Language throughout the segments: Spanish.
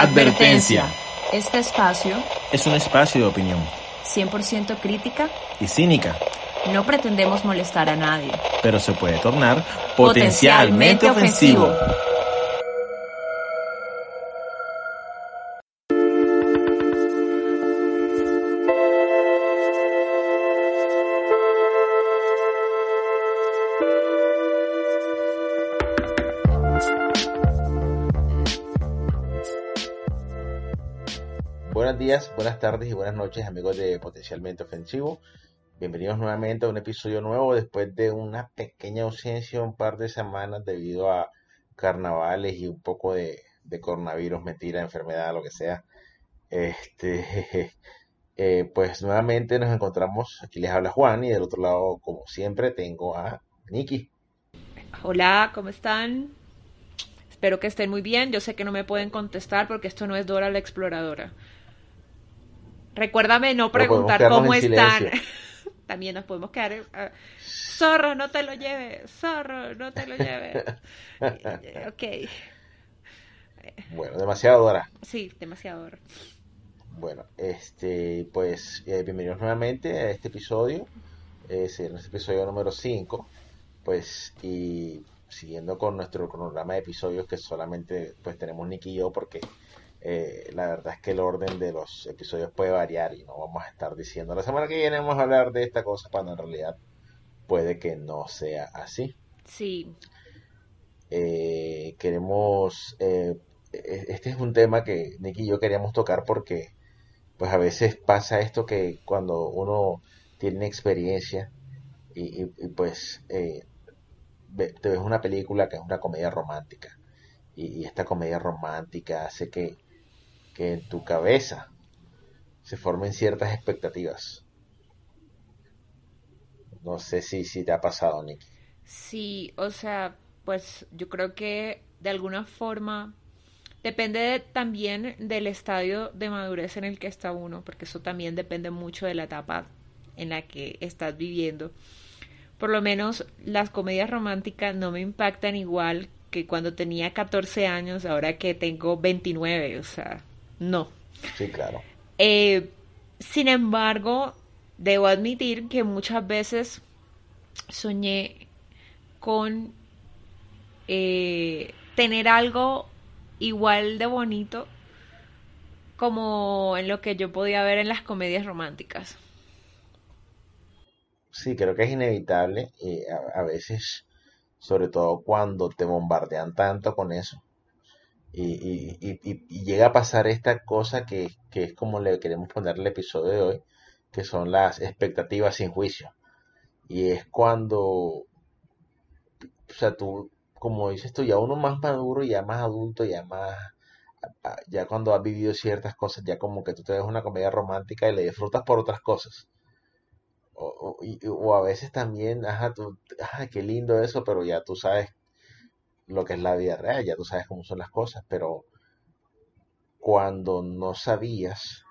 Advertencia. Este espacio, Es un espacio de opinión 100% crítica, y cínica, no pretendemos molestar a nadie. pero se puede tornar Potencialmente potencialmente ofensivo. Buenas tardes y buenas noches amigos de Potencialmente Ofensivo. Bienvenidos nuevamente a un episodio nuevo después de una pequeña ausencia, un par de semanas debido a carnavales y un poco de, de coronavirus, mentira, enfermedad, lo que sea. Este, eh, pues nuevamente nos encontramos, aquí les habla Juan y del otro lado, como siempre, tengo a Nikki. Hola, ¿cómo están? Espero que estén muy bien. Yo sé que no me pueden contestar porque esto no es Dora la Exploradora. Recuérdame no preguntar cómo están. También nos podemos quedar. eh, ah, zorro, no te lo lleves. Zorro, no te lo lleves. Eh, ok. Bueno, demasiado Dora. Sí, demasiado. Bueno, este, pues eh, bienvenidos nuevamente a este episodio, es el episodio número 5, pues, y siguiendo con nuestro cronograma de episodios que solamente pues tenemos Nick y yo porque eh, la verdad es que el orden de los episodios puede variar y no vamos a estar diciendo la semana que viene vamos a hablar de esta cosa cuando en realidad puede que no sea así. Sí, Eh, queremos, eh, e- este es un tema que Nick y yo queríamos tocar porque pues a veces pasa esto que cuando uno tiene experiencia y, y- y, pues eh, te ves una película que es una comedia romántica y, y esta comedia romántica hace que, que en tu cabeza se formen ciertas expectativas. No sé si, si te ha pasado, Nicky. sí, o sea, pues yo creo que de alguna forma depende de- también del estadio de madurez en el que está uno, porque eso también depende mucho de la etapa en la que estás viviendo. Por lo menos las comedias románticas no me impactan igual que cuando tenía 14 años, ahora que tengo 29, o sea, no. Sí, claro. Eh, sin embargo, debo admitir que muchas veces soñé con eh, tener algo igual de bonito como en lo que yo podía ver en las comedias románticas. Sí, creo que es inevitable y a, a veces, sobre todo cuando te bombardean tanto con eso. Y, y- llega a pasar esta cosa que, que es como le queremos poner el episodio de hoy, que son las expectativas sin juicio. Y es cuando, o sea, tú, como dices tú, ya uno más maduro, ya más adulto, ya más, ya cuando has vivido ciertas cosas, ya como que tú te ves una comedia romántica y le disfrutas por otras cosas. O, o a veces también, ajá, tú, ajá, qué lindo eso, pero ya tú sabes lo que es la vida real, ya tú sabes cómo son las cosas, pero cuando no sabías,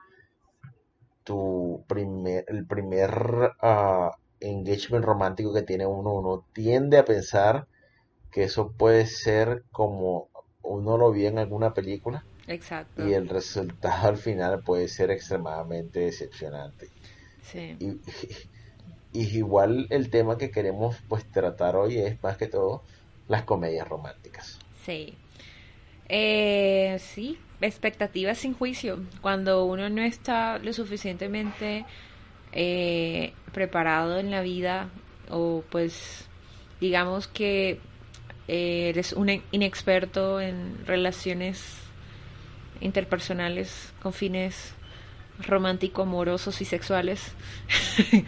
tu primer, el primer ah, engagement romántico que tiene uno, uno tiende a pensar que eso puede ser como uno lo vio en alguna película Exacto. y el resultado al final puede ser extremadamente decepcionante. Sí. Y, y igual el tema que queremos pues tratar hoy es más que todo las comedias románticas. Sí. Eh, sí, expectativas sin juicio. Cuando uno no está lo suficientemente eh, preparado en la vida o pues digamos que eh, eres un in- inexperto en relaciones interpersonales con fines romántico, amorosos y sexuales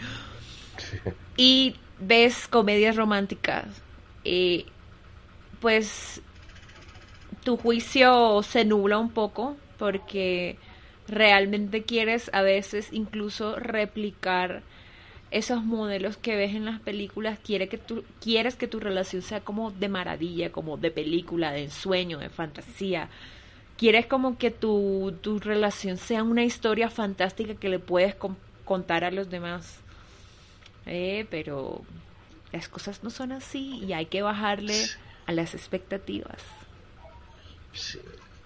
y ves comedias románticas, eh, pues tu juicio se nubla un poco porque realmente quieres a veces incluso replicar esos modelos que ves en las películas, quiere que tú, quieres que tu relación sea como de maravilla, como de película, de ensueño, de fantasía. Quieres como que tu, tu relación sea una historia fantástica que le puedes con- contar a los demás. Eh, pero las cosas no son así y hay que bajarle a las expectativas.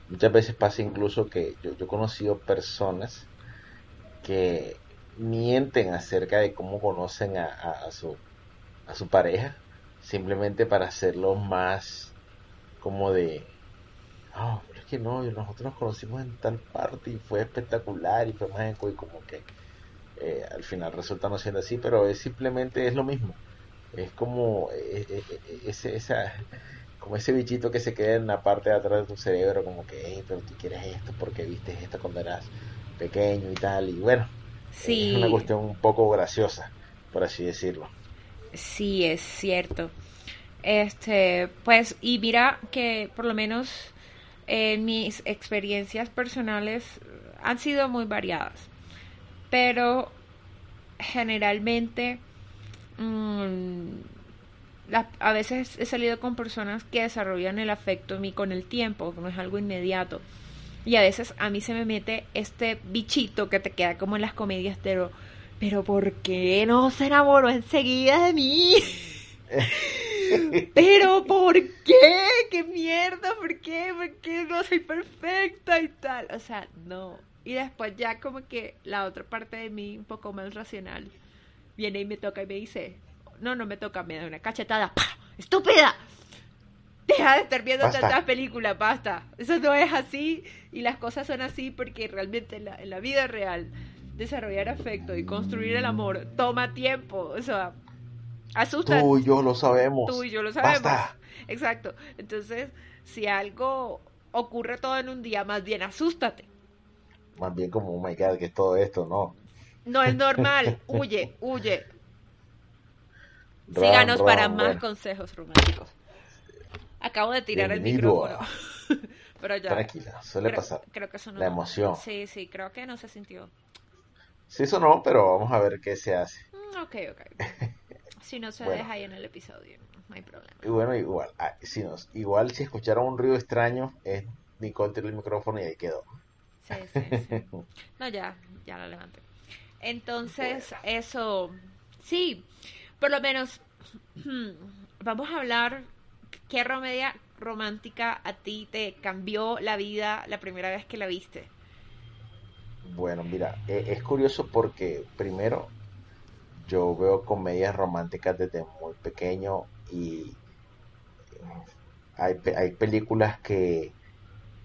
Muchas veces pasa incluso que yo, he conocido personas que mienten acerca de cómo conocen a, su, a su pareja, simplemente para hacerlo más como de, ah, pero es que no, nosotros nos conocimos en tal parte y fue espectacular y fue mágico y como que eh, al final resulta no siendo así, pero es simplemente es lo mismo. Es como eh, eh, eh, ese, esa, como ese bichito que se queda en la parte de atrás de tu cerebro, como que, hey, pero tú quieres esto porque viste esto cuando eras pequeño y tal, y bueno, Sí, es una cuestión un poco graciosa, por así decirlo. sí, es cierto. Este, pues, y mira que por lo menos en mis experiencias personales han sido muy variadas, pero generalmente mm, la- a veces he salido con personas que desarrollan el afecto en mí con el tiempo, que no es algo inmediato. Y a veces a mí se me mete este bichito que te queda como en las comedias, pero, pero ¿por qué no se enamoró enseguida de mí? Pero ¿por qué? ¿Qué mierda? ¿Por qué? ¿Por qué no soy perfecta y tal? O sea, no. Y después ya como que la otra parte de mí, un poco más racional, viene y me toca y me dice, no, no me toca, me da una cachetada. ¡Pah! ¡Estúpida! Deja de estar viendo Basta. tantas películas, basta. Eso no es así y las cosas son así porque realmente en la, en la vida real desarrollar afecto y construir el amor toma tiempo. O sea, asusta. Tú y yo lo sabemos. Tú y yo lo sabemos. Basta. Exacto. Entonces, si algo ocurre todo en un día, más bien asústate. Más bien como, oh my god, que es todo esto, ¿no? No es normal. huye, huye. Síganos para más consejos románticos. Acabo de tirar el micrófono. Pero ya. Tranquila, suele creo, pasar. creo que eso no. La emoción. Sí, sí, creo que no se sintió. Sí, eso no, pero vamos a ver qué se hace. Mm, Ok, ok. Si no se Bueno. deja ahí en el episodio, no hay problema. Y bueno, igual, ah, si nos, igual si escucharon un ruido extraño, es Nicole tiró el micrófono y ahí quedó. Sí, sí, sí. No, ya, ya la levanté. Entonces, eso, sí, por lo menos, vamos a hablar qué comedia romántica a ti te cambió la vida la primera vez que la viste. Bueno, mira, e- es curioso porque primero yo veo comedias románticas desde muy pequeño y hay, pe- hay películas que,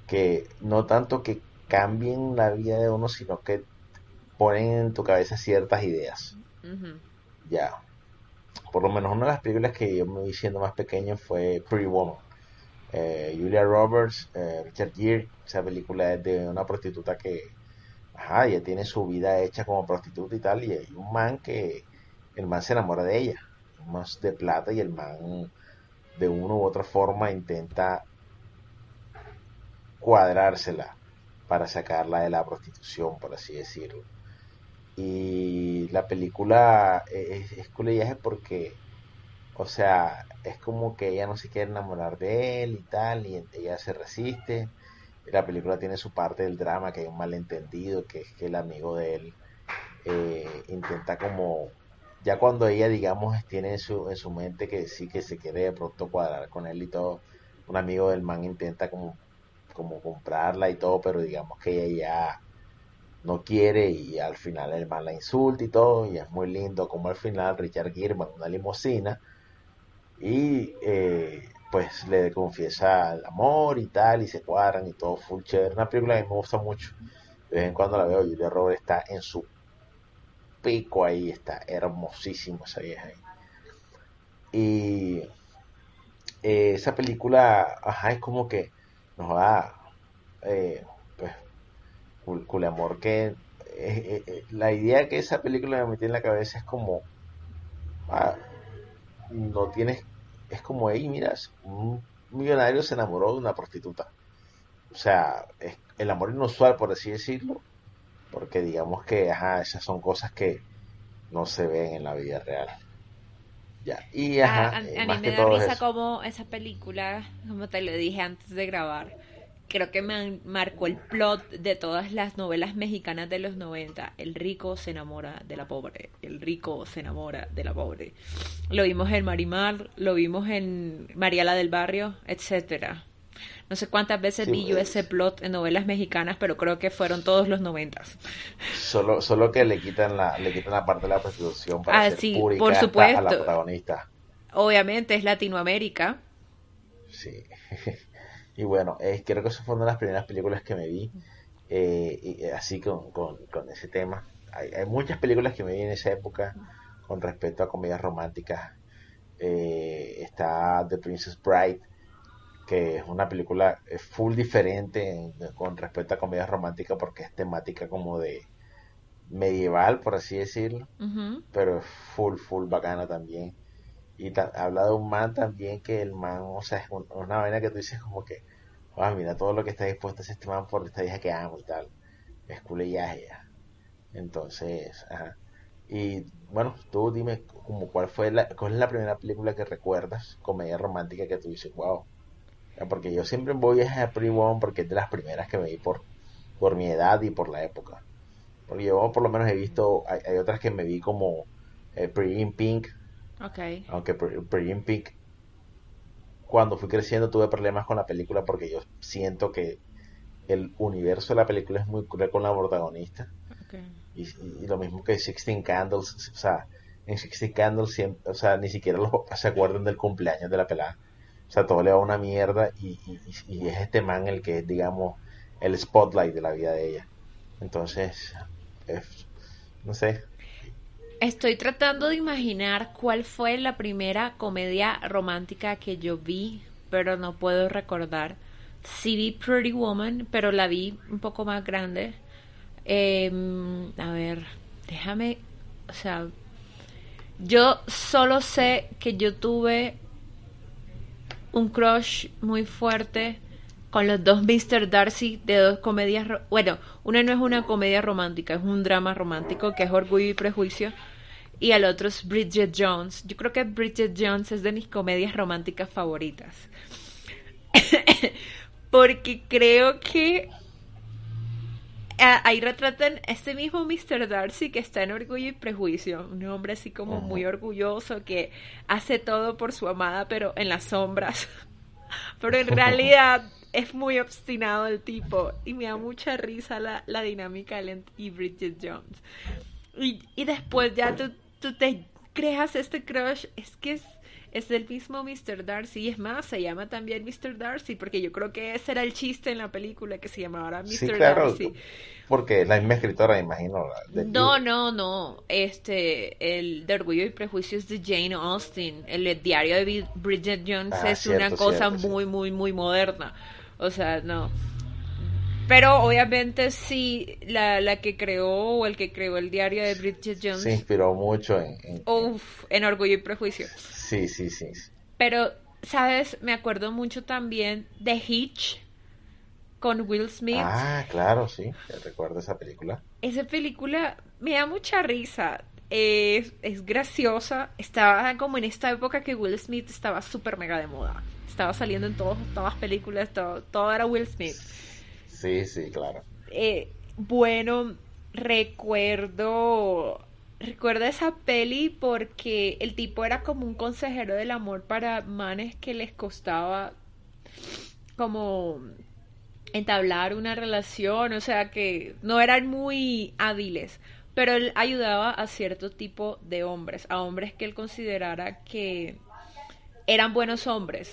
que no tanto que cambien la vida de uno, sino que ponen en tu cabeza ciertas ideas. Ya. Por lo menos una de las películas que yo me vi siendo más pequeño fue Pretty Woman. Eh, Julia Roberts, eh, Richard Gere, esa película es de una prostituta que, ajá, ya tiene su vida hecha como prostituta y tal, y hay un man que, el man se enamora de ella, un man de plata y el man de una u otra forma intenta cuadrársela para sacarla de la prostitución, por así decirlo. Y la película es, es culillaje porque, o sea, es como que ella no se quiere enamorar de él y tal, y ella se resiste. La película tiene su parte del drama, que hay un malentendido, que es que el amigo de él eh, intenta como, ya cuando ella, digamos, tiene en su, en su mente que sí que se quiere de pronto cuadrar con él y todo, un amigo del man intenta como, como comprarla y todo, pero digamos que ella ya no quiere y al final el man la insulta y todo y es muy lindo como al final Richard Gere en una limusina y eh, pues le confiesa el amor y tal y se cuadran y todo full chévere. Una película que me gusta mucho de vez en cuando la veo Julia Roberts está en su pico ahí está hermosísimo esa vieja ahí. Y eh, esa película ajá es como que nos da eh, Cul- Culamor que eh, eh, eh, la idea que esa película me metió en la cabeza es como ah, no tienes es como hey miras un millonario se enamoró de una prostituta o sea es el amor inusual por así decirlo porque digamos que ajá esas son cosas que no se ven en la vida real. Ya y A, ajá a- eh, a mí me da es risa como esa película, como te lo dije antes de grabar, creo que me marcó el plot de todas las novelas mexicanas de los 90. El rico se enamora de la pobre, el rico se enamora de la pobre. Lo vimos en Marimar, lo vimos en Mariala del Barrio, etcétera. No sé cuántas veces Sí, vi yo pues. ese plot en novelas mexicanas, pero creo que fueron todos los noventas. Solo, solo que le quitan la, le quitan la parte de la prostitución para Ah, ser sí, pura y por casta supuesto. a la protagonista. Obviamente es Latinoamérica. Sí. Y bueno, eh, creo que eso fue una de las primeras películas que me vi, eh, y, eh, así con, con, con ese tema. Hay, hay muchas películas que me vi en esa época con respecto a comedias románticas. Eh, está The Princess Bride, que es una película eh, full diferente en- con respecto a comedias románticas porque es temática como de medieval, por así decirlo, pero es full, full bacana también. Y habla de un man también que el man, o sea, es un- una vaina que tú dices como que, ah, mira todo lo que está dispuesto a hacer este man por esta hija que amo y tal. Es culellaje ya. Entonces, ajá. Y bueno, tú dime como cuál fue la, cuál es la primera película que recuerdas, comedia romántica que tú dices, wow. Porque yo siempre voy a Pretty Woman porque es de las primeras que me vi por, por mi edad y por la época. Porque yo por lo menos he visto, hay, hay otras que me vi como eh, Pretty in Pink, Ok. aunque Pre- Pretty in Pink, cuando fui creciendo tuve problemas con la película porque yo siento que el universo de la película es muy cruel con la protagonista. Y, y- y lo mismo que Sixteen Candles, o sea, en Sixteen Candles siempre, o sea, ni siquiera los papás se acuerdan del cumpleaños de la pelada. O sea, todo le va una mierda y, y- y- y es este man el que es, digamos, el spotlight de la vida de ella. Entonces, es- no sé, Estoy tratando de imaginar cuál fue la primera comedia romántica que yo vi, pero no puedo recordar. Sí vi Pretty Woman, pero la vi un poco más grande. Em, a ver, déjame, o sea, yo solo sé que yo tuve un crush muy fuerte con los dos Mr. Darcy de dos comedias. Bueno, una no es una comedia romántica, es un drama romántico que es Orgullo y Prejuicio. Y el otro es Bridget Jones. Yo creo que Bridget Jones es de mis comedias románticas favoritas. Porque creo que ah, ahí retratan este mismo Mr. Darcy que está en Orgullo y Prejuicio. Un hombre así como muy orgulloso que hace todo por su amada, pero en las sombras. Pero en realidad es muy obstinado el tipo y me da mucha risa la, la dinámica de él y Bridget Jones. Y, y después ya tú, tú te creas este crush, es que es, es del mismo Mr. Darcy. Y es más, se llama también Mr. Darcy, porque yo creo que ese era el chiste en la película, que se llamaba Mr. sí, claro, Darcy. porque la misma escritora, imagino. No, no, no. Este, el de Orgullo y Prejuicio es de Jane Austen. El diario de Bridget Jones Ah, es cierto, una cosa cierto, muy, muy, muy moderna. O sea, no. Pero obviamente sí, la, la que creó o el que creó el diario de Bridget Jones, Se inspiró mucho en, en- uf, en Orgullo y Prejuicio. Sí, sí, sí. Pero, ¿sabes? Me acuerdo mucho también de Hitch con Will Smith. Ah, claro, sí. Recuerdo esa película. Esa película me da mucha risa. Es, es graciosa. Estaba como en esta época que Will Smith estaba súper mega de moda. Estaba saliendo en todos, todas las películas, todo, todo era Will Smith. Sí, sí, claro. Eh, bueno, recuerdo. Recuerdo esa peli porque el tipo era como un consejero del amor para manes que les costaba como entablar una relación, o sea que no eran muy hábiles, pero él ayudaba a cierto tipo de hombres, a hombres que él considerara que eran buenos hombres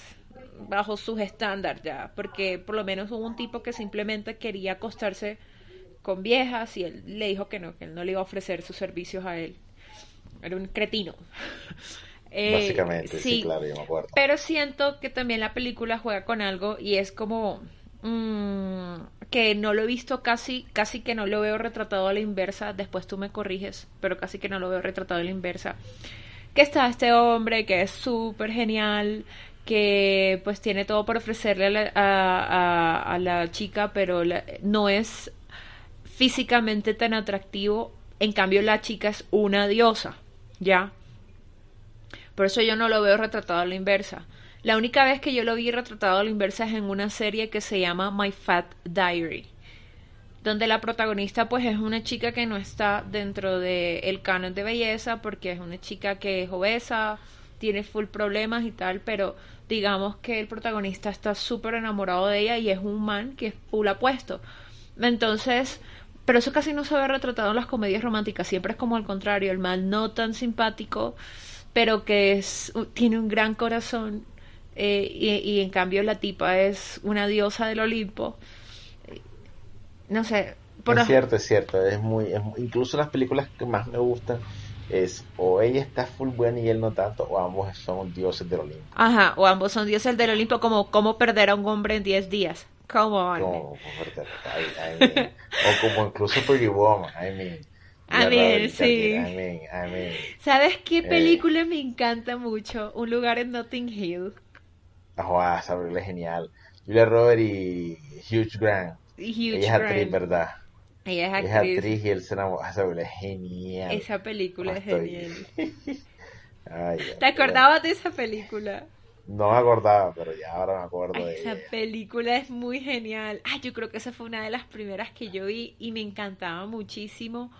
bajo sus estándares ya, porque por lo menos hubo un tipo que simplemente quería acostarse con viejas y él le dijo que no, que él no le iba a ofrecer sus servicios a él. Era un cretino. Eh, Básicamente, sí, claro, yo me acuerdo. pero siento que también la película juega con algo y es como mm, que no lo he visto casi, casi que no lo veo retratado a la inversa. Después tú me corriges, pero casi que no lo veo retratado a la inversa. Que está este hombre que es súper genial, que pues tiene todo por ofrecerle a la, chica, pero la- no es físicamente tan atractivo. En cambio, la chica es una diosa, ¿ya? Por eso yo no lo veo retratado a la inversa. La única vez que yo lo vi retratado a la inversa es en una serie que se llama My Fat Diary, donde la protagonista pues es una chica que no está dentro del canon de belleza porque es una chica que es obesa, tiene full problemas y tal, pero digamos que el protagonista está súper enamorado de ella y es un man que es full apuesto. Entonces, pero eso casi no se ve retratado en las comedias románticas, siempre es como al contrario, el man no tan simpático, pero que es, tiene un gran corazón eh, y, y en cambio la tipa es una diosa del Olimpo. No sé, por Es cierto, es cierto. Es muy, es muy- incluso las películas que más me gustan es o ella está full buena y él no tanto, o ambos son dioses del Olimpo. Ajá, o ambos son dioses del Olimpo, como cómo perder a un hombre en 10 días. Come on. Como, como- I- I mean, o como incluso Pretty Woman. I mean, I sí. I mean, I mean, ¿Sabes qué Eh. película me encanta mucho? Un lugar en Notting Hill. ah, esa película es genial. Julia Robert y Hugh Grant. Y Hugh Ella es actriz. ¿verdad? Ella es Ella es actriz. actriz y él se enamoró. Esa película es genial. Esa película es genial. Ay, ¿Te acordabas de esa película? No me acordaba, pero ya ahora me acuerdo Ay, de esa ella. película es muy genial. Ah, yo creo que esa fue una de las primeras que yo vi y me encantaba muchísimo.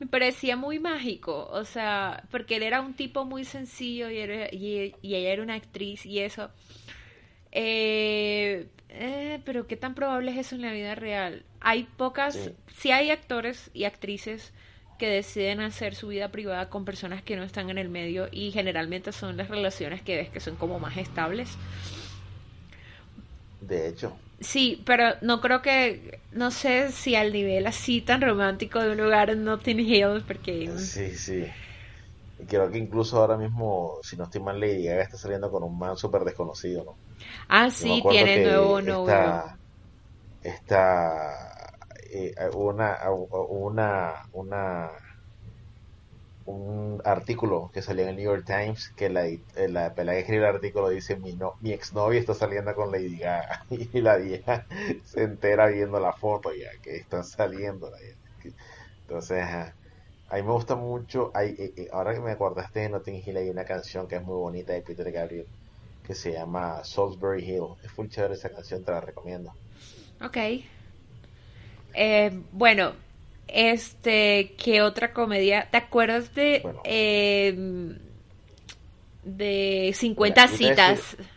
Me parecía muy mágico, o sea, porque él era un tipo muy sencillo y, era- y, y ella era una actriz y eso. Eh, eh, pero qué tan probable es eso en la vida real. Hay pocas, Sí. sí hay actores y actrices que deciden hacer su vida privada con personas que no están en el medio y generalmente son las relaciones que ves que son como más estables. De hecho, Sí, pero no creo que, no sé si al nivel así tan romántico de un lugar en Notting Hill, porque sí, sí. Y creo que incluso ahora mismo, si no estoy mal, Lady Gaga está saliendo con un man súper desconocido, ¿no? ah sí tiene nuevo novio. esta, eh, una, una, una, un artículo que salió en el New York Times que la, la, la que escribe el artículo dice mi, no, mi exnovio está saliendo con Lady Gaga y la vieja se entera viendo la foto ya que están saliendo entonces ajá. A mí me gusta mucho hay, eh, eh, ahora que me acordaste de Notting Hill hay una canción que es muy bonita de Peter Gabriel que se llama Salisbury Hill es full chévere esa canción te la recomiendo Ok. Eh, bueno, este, ¿qué otra comedia? ¿Te acuerdas de Bueno. eh, de 50 Mira, yo te voy a decir- citas?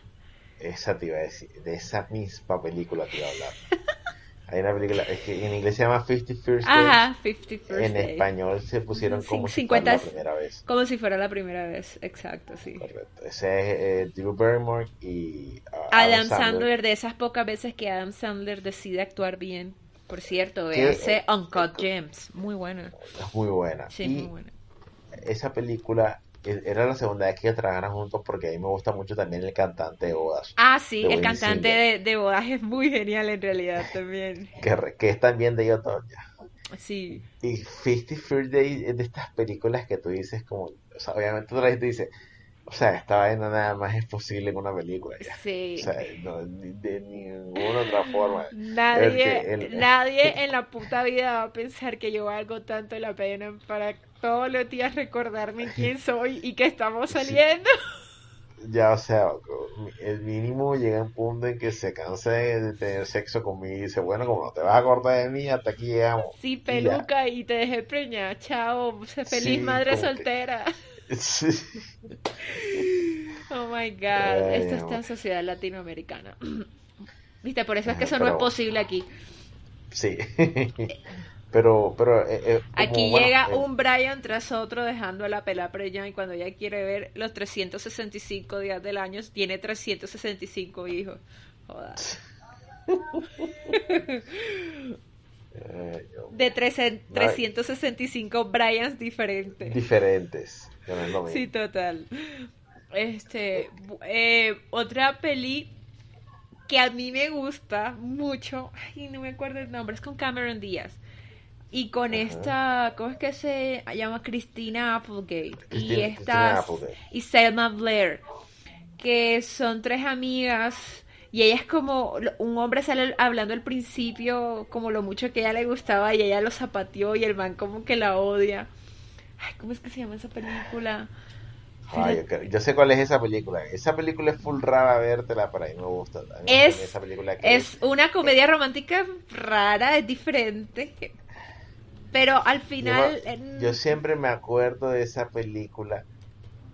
esa te iba a decir de esa misma película te iba a hablar hay una película es que en inglés se llama Fifty First Dates Ajá, 50 First en Dates. español se pusieron como si fuera 50 la primera vez Como si fuera la primera vez, exacto, sí. correcto ese es eh, Drew Barrymore y uh, Adam Sandler, de esas pocas veces que Adam Sandler decide actuar bien. Por cierto, ese Uncut Gems, muy buena. es muy buena Sí, y muy buena. esa película era la segunda vez que trabajaron juntos porque a mí me gusta mucho también el cantante de bodas Ah, sí, el cantante de, de bodas es muy genial en realidad también. que, que es también de ya. Sí. Y Fifty First Days es de estas películas que tú dices como, o sea, obviamente otra vez te dice, o sea, esta vaina nada más es posible en una película ya. Sí. O sea, no, ni- de ninguna otra forma. Nadie, Porque el- nadie en la puta vida va a pensar que yo valgo tanto la pena para todos los días recordarme quién soy y que estamos Sí. saliendo. Ya, o sea, el mínimo llega a un punto en que se cansa de tener sexo conmigo y dice, bueno, como no te vas a acordar de mí, hasta aquí llegamos. Sí, peluca y te dejé preñada. Chao, feliz Sí, madre que- soltera. Sí. Oh my god, Ay, esto está en sociedad latinoamericana. Viste, por eso es que eso no es posible aquí. Sí. Pero, pero, eh, eh, como, Aquí bueno, llega eh, un Brian tras otro dejando la pela preñada y cuando ella quiere ver los 365 días del año tiene 365 hijos. Yo- De trece- 365 Bryans diferentes. diferentes. no Sí, total. Este, eh, otra peli que a mí me gusta mucho, ay, no me acuerdo el nombre, es con Cameron Díaz. Y con Ajá. esta, ¿cómo es que se llama? Christina Applegate. y Christina- Applegate. y Selma Blair, que son tres amigas. Y ella es como, un hombre sale hablando al principio como lo mucho que a ella le gustaba y ella lo zapateó y el man como que la odia. Ay, ¿cómo es que se llama esa película? Ay, yo, sé cuál es esa película. Esa película es full rara vértela, pero a mí me gusta. Mí Es- esa película que Es una comedia romántica rara, es diferente. Pero al final. yo siempre me acuerdo de esa película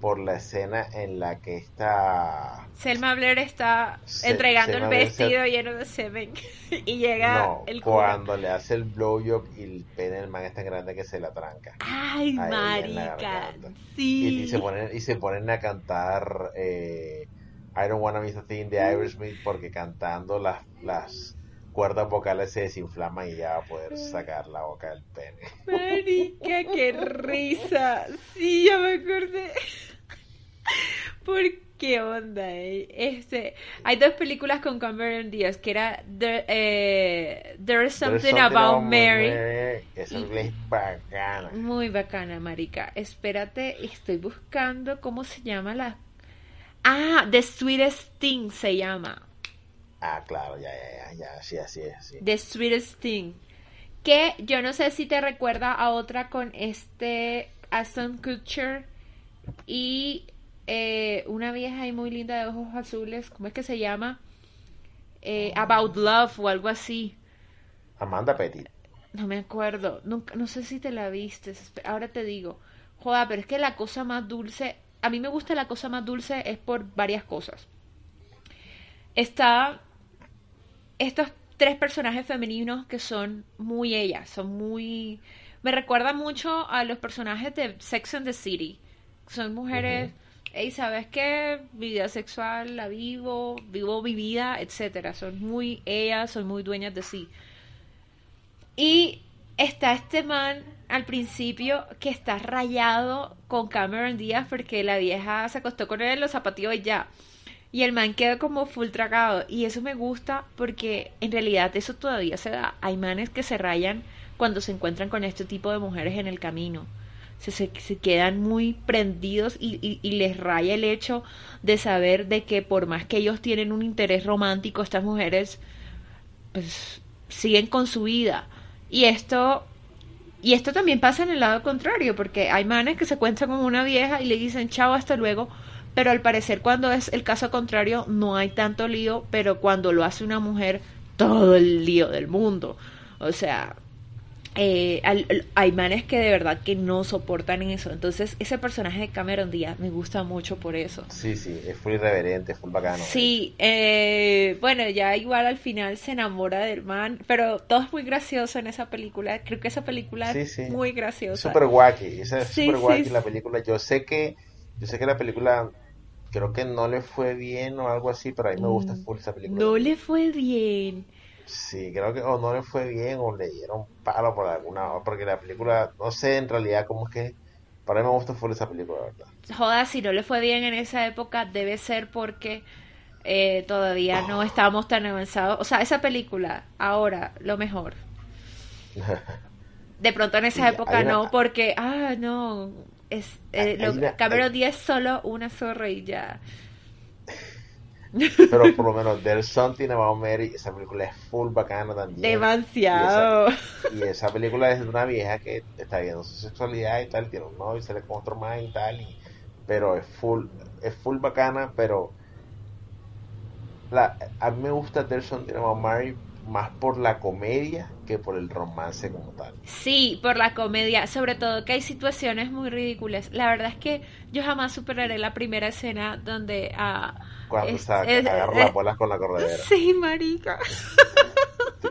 por la escena en la que está Selma Blair está Se- entregando Selma el vestido lleno de semen y llega no el cuando le hace el blowjob y el pene del man es tan grande que se la tranca Ay, marica. Sí. y, y se ponen y se ponen a cantar eh, I don't wanna miss a thing de Aerosmith porque cantando las las cuerdas vocales se desinflaman y ya va a poder sacar la boca del pene Marica, qué risa. Sí, ya me acordé. ¿Por qué onda? eh? Este, hay dos películas con Cameron Díaz que era The- eh, There's Something, There's About Mary. esa Y- película es bacana Muy bacana, marica. Espérate, estoy buscando cómo se llama la. Ah, The Sweetest Thing se llama. Ah claro ya ya ya ya sí así es así The Sweetest Thing. Que yo no sé si te recuerda a otra con este Aston Kutcher y eh, una vieja ahí muy linda de ojos azules. ¿Cómo es que se llama? Eh, About Love o algo así. Amanda Pettit No me acuerdo. Nunca, no sé si te la viste. Ahora te digo. Joda, pero es que la cosa más dulce. A mí me gusta la cosa más dulce es por varias cosas. Está estos tres personajes femeninos que son muy ellas, son muy... Me recuerda mucho a los personajes de Sex and the City. Son mujeres, hey, ¿sabes qué? Mi vida sexual la vivo, vivo mi vida, etcétera. Son muy ellas, son muy dueñas de sí. Y está este man al principio que está rayado con Cameron Díaz porque la vieja se acostó con él en los zapatillos y ya. Y el man quedó como full tragado. Y eso me gusta porque en realidad eso todavía se da. Hay manes que se rayan cuando se encuentran con este tipo de mujeres en el camino. Se, se, se quedan muy prendidos y, y, y les raya el hecho de saber de que por más que ellos tienen un interés romántico, estas mujeres pues siguen con su vida. Y esto y esto también pasa en el lado contrario, porque hay manes que se cuentan con una vieja y le dicen chao, hasta luego, pero al parecer cuando es el caso contrario no hay tanto lío, pero cuando lo hace una mujer, todo el lío del mundo. O sea, eh, al- al- hay manes que de verdad que no soportan eso. Entonces, ese personaje de Cameron Díaz me gusta mucho por eso. sí sí es full irreverente full bacano Sí, eh, bueno, ya igual al final se enamora del man, pero todo es muy gracioso en esa película. Creo que esa película Sí, es sí. muy Es graciosa. super wacky, esa es Sí, super wacky la película. Yo sé que, yo sé que la película creo que no le fue bien o algo así, pero a mí me gusta Mm, full esa película. No le fue bien. Sí, creo que o no le fue bien o le dieron palo por alguna, porque la película, no sé en realidad cómo es que, para mí me gusta full esa película, la ¿verdad? Joda, si no le fue bien en esa época, debe ser porque eh, todavía no estamos tan avanzados. O sea, esa película, ahora, lo mejor. De pronto en esa Sí, época una- no, porque, ah, no, es, eh, Hay- lo- una- Cameron Díaz solo una zorra y ya. Pero por lo menos There's Something About Mary, esa película es full bacana también. Demasiado. Y esa película es de una vieja que está viendo su sexualidad y tal, tiene un novio y sale con otro más y tal, y, pero es full, es full bacana, pero la, a mí me gusta There's Something About Mary más por la comedia que por el romance como tal. Sí, por la comedia, sobre todo que hay situaciones muy ridículas. La verdad es que yo jamás superaré la primera escena donde ah, Cuando es- sa- es- agarra es- las bolas con la corredera. Sí, marica.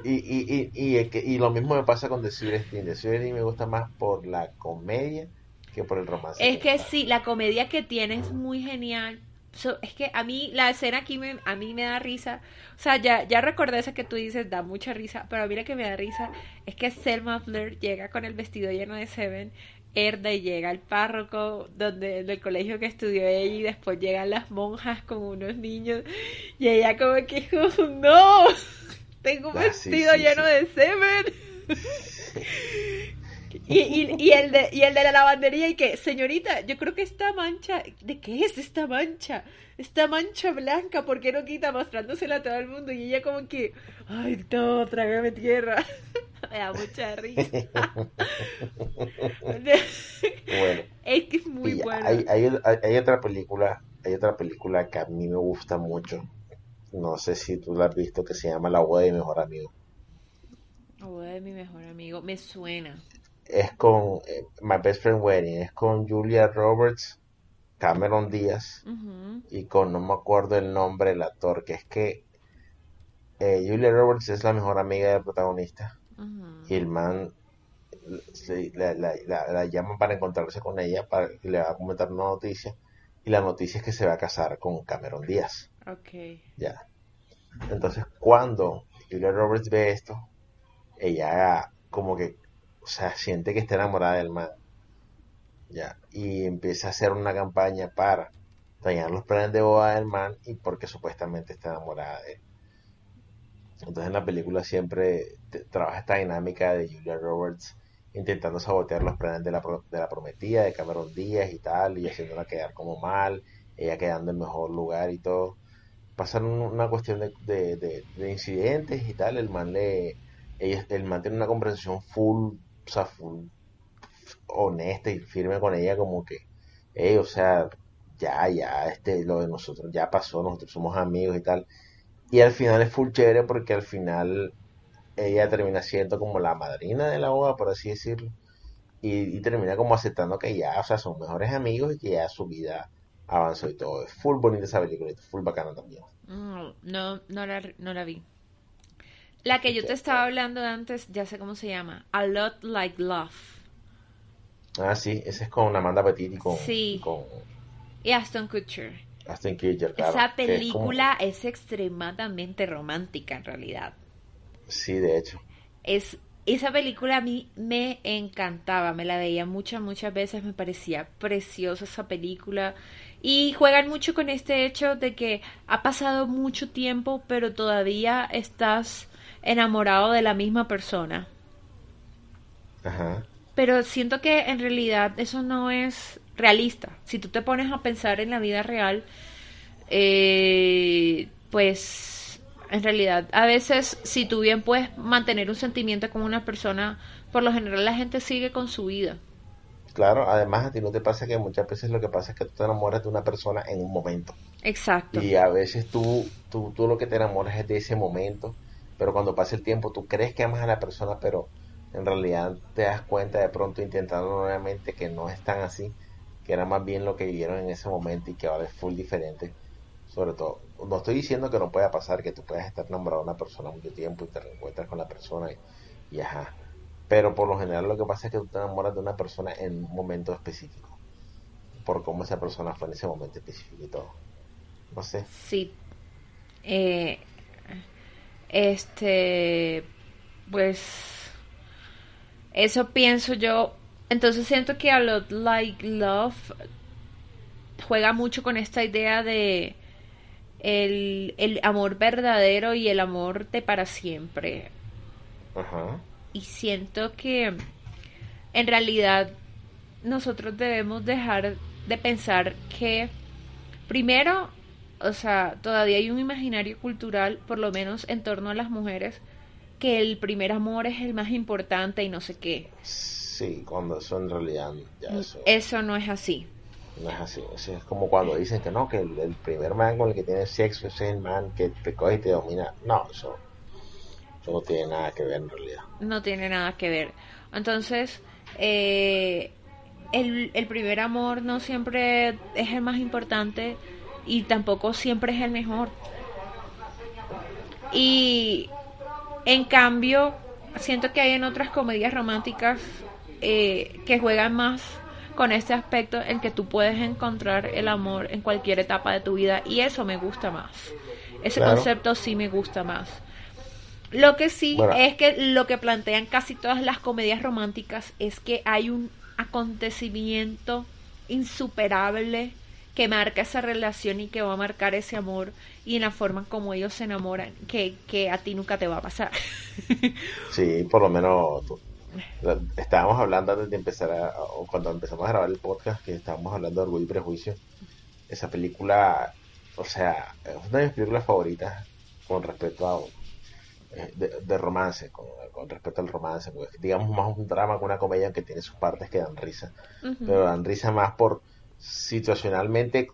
Y, y, y, lo mismo me pasa con The Sweetest Thing. The Sweetest Thing me gusta más por la comedia que por el romance. Es que sí, la comedia que tiene es muy genial. So- es que a mí la escena aquí me, a mí me da risa. O sea, ya, ya recordé esa que tú dices, da mucha risa. Pero a mí la que me da risa es que Selma Fleur llega con el vestido lleno de semen. Herda y llega el párroco donde del colegio que estudió ella y después llegan las monjas con unos niños y ella como que "Oh, no tengo un Ah, vestido sí, lleno sí. de semen y, y, y el de, y el de la lavandería y que, señorita, yo creo que esta mancha, ¿de qué es esta mancha? Esta mancha blanca, ¿por qué no quita mostrándosela a todo el mundo? Y ella como que, ay, no, trágame tierra. Me da mucha risa. Bueno, es que es muy bueno. hay, hay, hay- hay otra película, hay otra película que a mí me gusta mucho. No sé si tú la has visto, que se llama La boda de mi mejor amigo. La boda de mi mejor amigo, me suena. Es con eh, My Best Friend Wedding, es con Julia Roberts, Cameron Díaz y con no me acuerdo el nombre del actor, que es que eh, Julia Roberts es la mejor amiga del protagonista y el man la, la- la- la llaman para encontrarse con ella, para que le va a comentar una noticia y la noticia es que se va a casar con Cameron Díaz. Ok. Ya. Entonces, cuando Julia Roberts ve esto, ella como que, sea, siente que está enamorada del man. Ya. Y empieza a hacer una campaña para dañar los planes de boda del man y porque supuestamente está enamorada de él. Entonces en la película siempre trabaja esta dinámica de Julia Roberts intentando sabotear los planes de la, de la prometida, de Cameron Díaz y tal, y haciéndola quedar como mal, ella quedando en mejor lugar y todo pasan un- una cuestión de, de- de- de incidentes y tal, el man le, ella, el man tiene una conversación full, o sea, full honesta y firme con ella como que, hey, o sea, ya, ya, este, lo de nosotros ya pasó, nosotros somos amigos y tal. Y al final es full chévere porque al final ella termina siendo como la madrina de la boda, por así decirlo. Y, y termina como aceptando que ya, o sea, son mejores amigos y que ya su vida avanzó y todo. Es full bonita esa película, full bacana también. Mm, No, no la, no la vi. La que yo te estaba hablando antes, ya sé cómo se llama. A Lot Like Love. Ah, sí, ese es con Amanda Petit y con, Sí. y con Y Aston Kutcher. Aston Kutcher, claro. Esa que es como- película es extremadamente romántica en realidad. Sí, de hecho. Es, esa película a mí me encantaba, me la veía muchas, muchas veces, me parecía preciosa esa película. Y juegan mucho con este hecho de que ha pasado mucho tiempo, pero todavía estás enamorado de la misma persona. Ajá. Pero siento que en realidad eso no es realista. Si tú te pones a pensar en la vida real, eh, pues en realidad a veces si tú bien puedes mantener un sentimiento con una persona, por lo general la gente sigue con su vida. Claro, además a ti no te pasa que muchas veces lo que pasa es que tú te enamoras de una persona en un momento. Exacto. Y a veces tú, tú, tú lo que te enamoras es de ese momento, pero cuando pasa el tiempo tú crees que amas a la persona, pero en realidad te das cuenta de pronto intentando nuevamente que no es tan así, que era más bien lo que vivieron en ese momento y que ahora es full diferente. Sobre todo, no estoy diciendo que no pueda pasar, que tú puedas estar enamorado de una persona mucho tiempo y te reencuentras con la persona y, y ajá. Pero por lo general lo que pasa es que tú te enamoras de una persona en un momento específico, por cómo esa persona fue en ese momento específico y todo. No sé. Sí. Eh, este, pues, eso pienso yo. Entonces siento que a lot like love juega mucho con esta idea de el, el amor verdadero y el amor de para siempre. Ajá. Y siento que en realidad nosotros debemos dejar de pensar que primero, o sea, todavía hay un imaginario cultural, por lo menos en torno a las mujeres, que el primer amor es el más importante y no sé qué. Sí, cuando eso en realidad ya eso Eso no es así. no es así. Eso es como cuando dicen que no, que el, el primer man con el que tienes sexo ese es el man que te coge y te domina. No, eso, eso no tiene nada que ver en realidad. No tiene nada que ver. Entonces, eh, el, el primer amor no siempre es el más importante y tampoco siempre es el mejor. Y en cambio, siento que hay en otras comedias románticas eh, que juegan más con este aspecto en que tú puedes encontrar el amor en cualquier etapa de tu vida y eso me gusta más. Ese Claro. concepto sí me gusta más. Lo que sí Bueno. es que lo que plantean casi todas las comedias románticas es que hay un acontecimiento insuperable que marca esa relación y que va a marcar ese amor y en la forma como ellos se enamoran, que, que a ti nunca te va a pasar. Sí, por lo menos tú- estábamos hablando antes de empezar, a- o cuando empezamos a grabar el podcast, que estábamos hablando de Orgullo y Prejuicio. Esa película, o sea, es una de mis películas favoritas con respecto a eh, de, de romance, con, con respecto al romance, pues, digamos más un drama que una comedia que tiene sus partes que dan risa, pero dan risa más por situacionalmente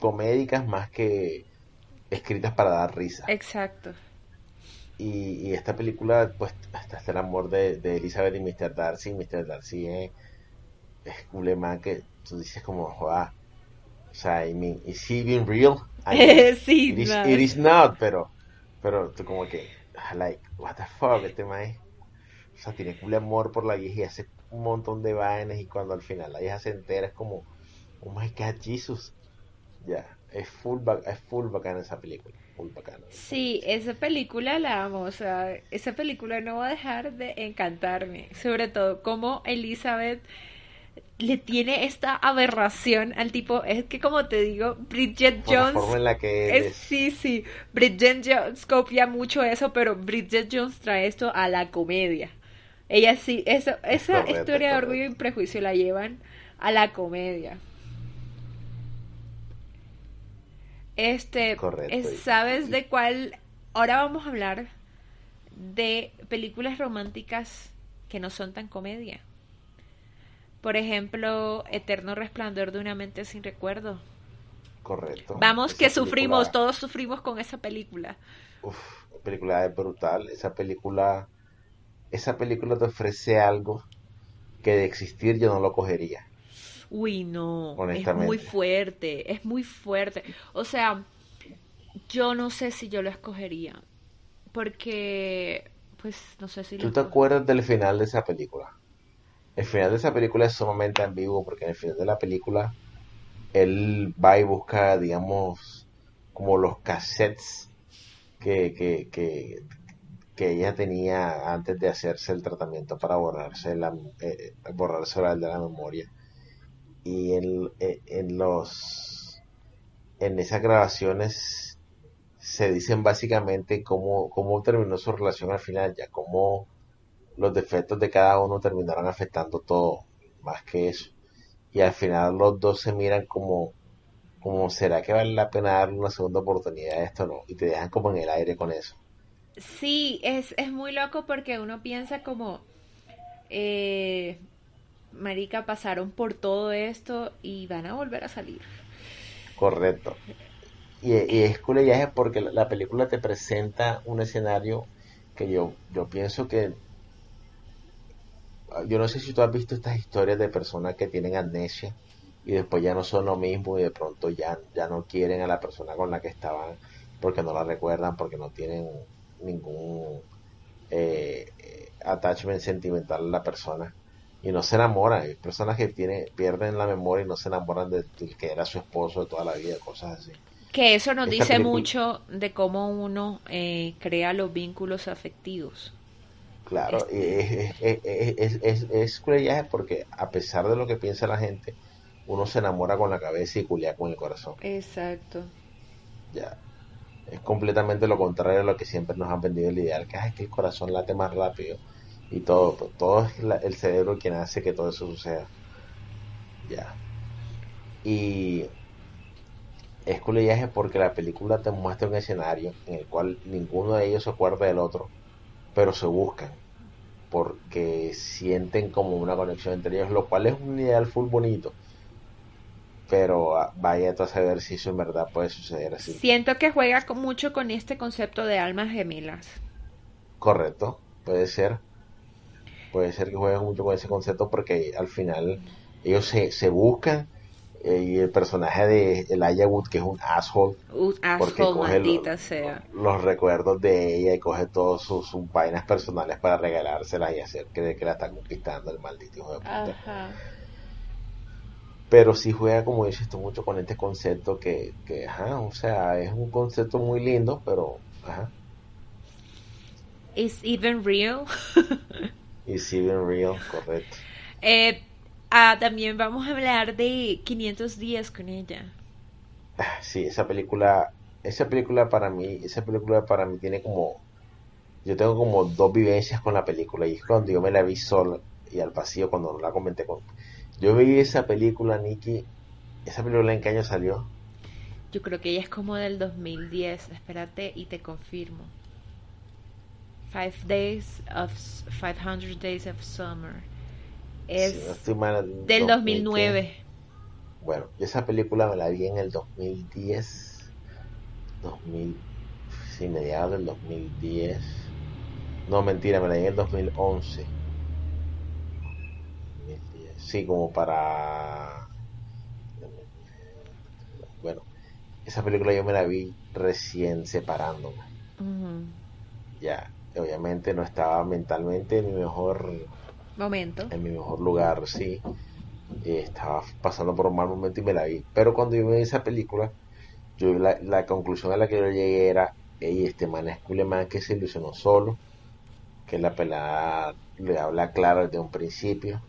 comédicas más que escritas para dar risa. Exacto. Y, y esta película, pues, hasta el amor de, de Elizabeth y Mr. Darcy. Mr. Darcy es, es un lema que tú dices como, joder, o sea, I mean, is he being real? I mean, sí, it, is, no. it is not, pero, pero tú como que, ah, like, what the fuck, este mae, o sea, tiene culo amor por la vieja y hace un montón de vainas y cuando al final la vieja se entera es como, oh my god, Jesus, ya, es full, es full bacana esa película, full bacana. Sí, esa película la amo, o sea, esa película no va a dejar de encantarme, sobre todo como Elizabeth le tiene esta aberración al tipo, es que como te digo, Bridget Por la Jones forma en la que él es, sí, sí, Bridget Jones copia mucho eso, pero Bridget Jones trae esto a la comedia. Ella sí, eso, esa correcto, historia de. Orgullo y Prejuicio la llevan a la comedia. Este, Correcto. es- ¿sabes de cuál? Ahora vamos a hablar de películas románticas que no son tan comedia. Por ejemplo, Eterno Resplandor de una mente sin recuerdo. Correcto. Vamos Esa que sufrimos, todos sufrimos con esa película. Uf, película es brutal. Esa película, esa película te ofrece algo que de existir yo no lo cogería. Uy, no, es Honestamente. muy fuerte, es muy fuerte. O sea, yo no sé si yo lo escogería, porque, pues, no sé si lo ¿Tú te acuerdas del final de esa película? El final de esa película es sumamente ambiguo porque en el final de la película él va y busca, digamos, como los cassettes que, que, que, que ella tenía antes de hacerse el tratamiento para borrarse la, eh, borrarse la de la memoria. Y en, eh, en los en esas grabaciones se dicen básicamente cómo, cómo terminó su relación al final, ya cómo los defectos de cada uno terminaron afectando todo, más que eso. Y al final los dos se miran como, como ¿será que vale la pena darle una segunda oportunidad a esto no? Y te dejan como en el aire con eso. Sí, es, es muy loco porque uno piensa como, eh, marica, pasaron por todo esto y van a volver a salir. Correcto. Y, y es culellaje porque la, la película te presenta un escenario que yo, yo pienso que yo no sé si tú has visto estas historias de personas que tienen amnesia y después ya no son lo mismo y de pronto ya, ya no quieren a la persona con la que estaban porque no la recuerdan, porque no tienen ningún eh, eh, attachment sentimental a la persona y no se enamoran. Hay personas que tienen, pierden la memoria y no se enamoran de- del que era su esposo de toda la vida, cosas así. Que eso nos Esta dice película- mucho de cómo uno eh, crea los vínculos afectivos. Claro, Este- y es, es, es, es, porque a pesar de lo que piensa la gente, uno se enamora con la cabeza y culea con el corazón. Exacto. Ya. Es completamente lo contrario a lo que siempre nos han vendido el ideal, que "Ay, es que el corazón late más rápido y todo, todo es la- el cerebro quien hace que todo eso suceda. Ya. Y es culellaje porque la película te muestra un escenario en el cual ninguno de ellos se acuerda del otro, pero se buscan porque sienten como una conexión entre ellos, lo cual es un ideal full bonito. Pero ah, vaya tú a saber si eso en verdad puede suceder así. Siento que juega mucho con este concepto de almas gemelas. Correcto, puede ser. Puede ser que jueguen mucho con ese concepto porque al final ellos se, se buscan eh, y el personaje de Elijah Wood, que es un asshole, porque asshole, coge lo- maldita sea. los recuerdos de ella y coge todas sus, sus vainas personales para regalárselas y hacer creer que la está conquistando el maldito hijo de puta. Ajá. Pero sí juega, como dices tú, mucho con este concepto que, que, ajá, o sea, es un concepto muy lindo, pero, ajá, Is even real. it's even real, correcto. Eh, ah, también vamos a hablar de 500 días con ella. Ah, Sí, esa película, esa película para mí, esa película para mí tiene como, yo tengo como dos vivencias con la película y es cuando yo me la vi sola y al vacío cuando no la comenté con, yo vi esa película, Nikki, esa película en qué año salió, Yo creo que ella es como del 2010. Espérate y te confirmo. Five days of 500 days of summer. Es Si no estoy mal, del 2000, 2009. Bueno, yo esa película me la vi en el 2010, 2000, sí, mediados del 2010. No, mentira, me la vi en el 2011. 2010. sí, como para... Bueno, esa película yo me la vi recién separándome. Ya, obviamente no estaba mentalmente en mi mejor, Momento. en mi mejor lugar, sí. Eh, estaba pasando por un mal momento y me la vi. Pero cuando yo vi esa película, yo la, la conclusión a la que yo llegué era, hey, este man es man que se ilusionó solo, que la pelada le habla claro desde un principio,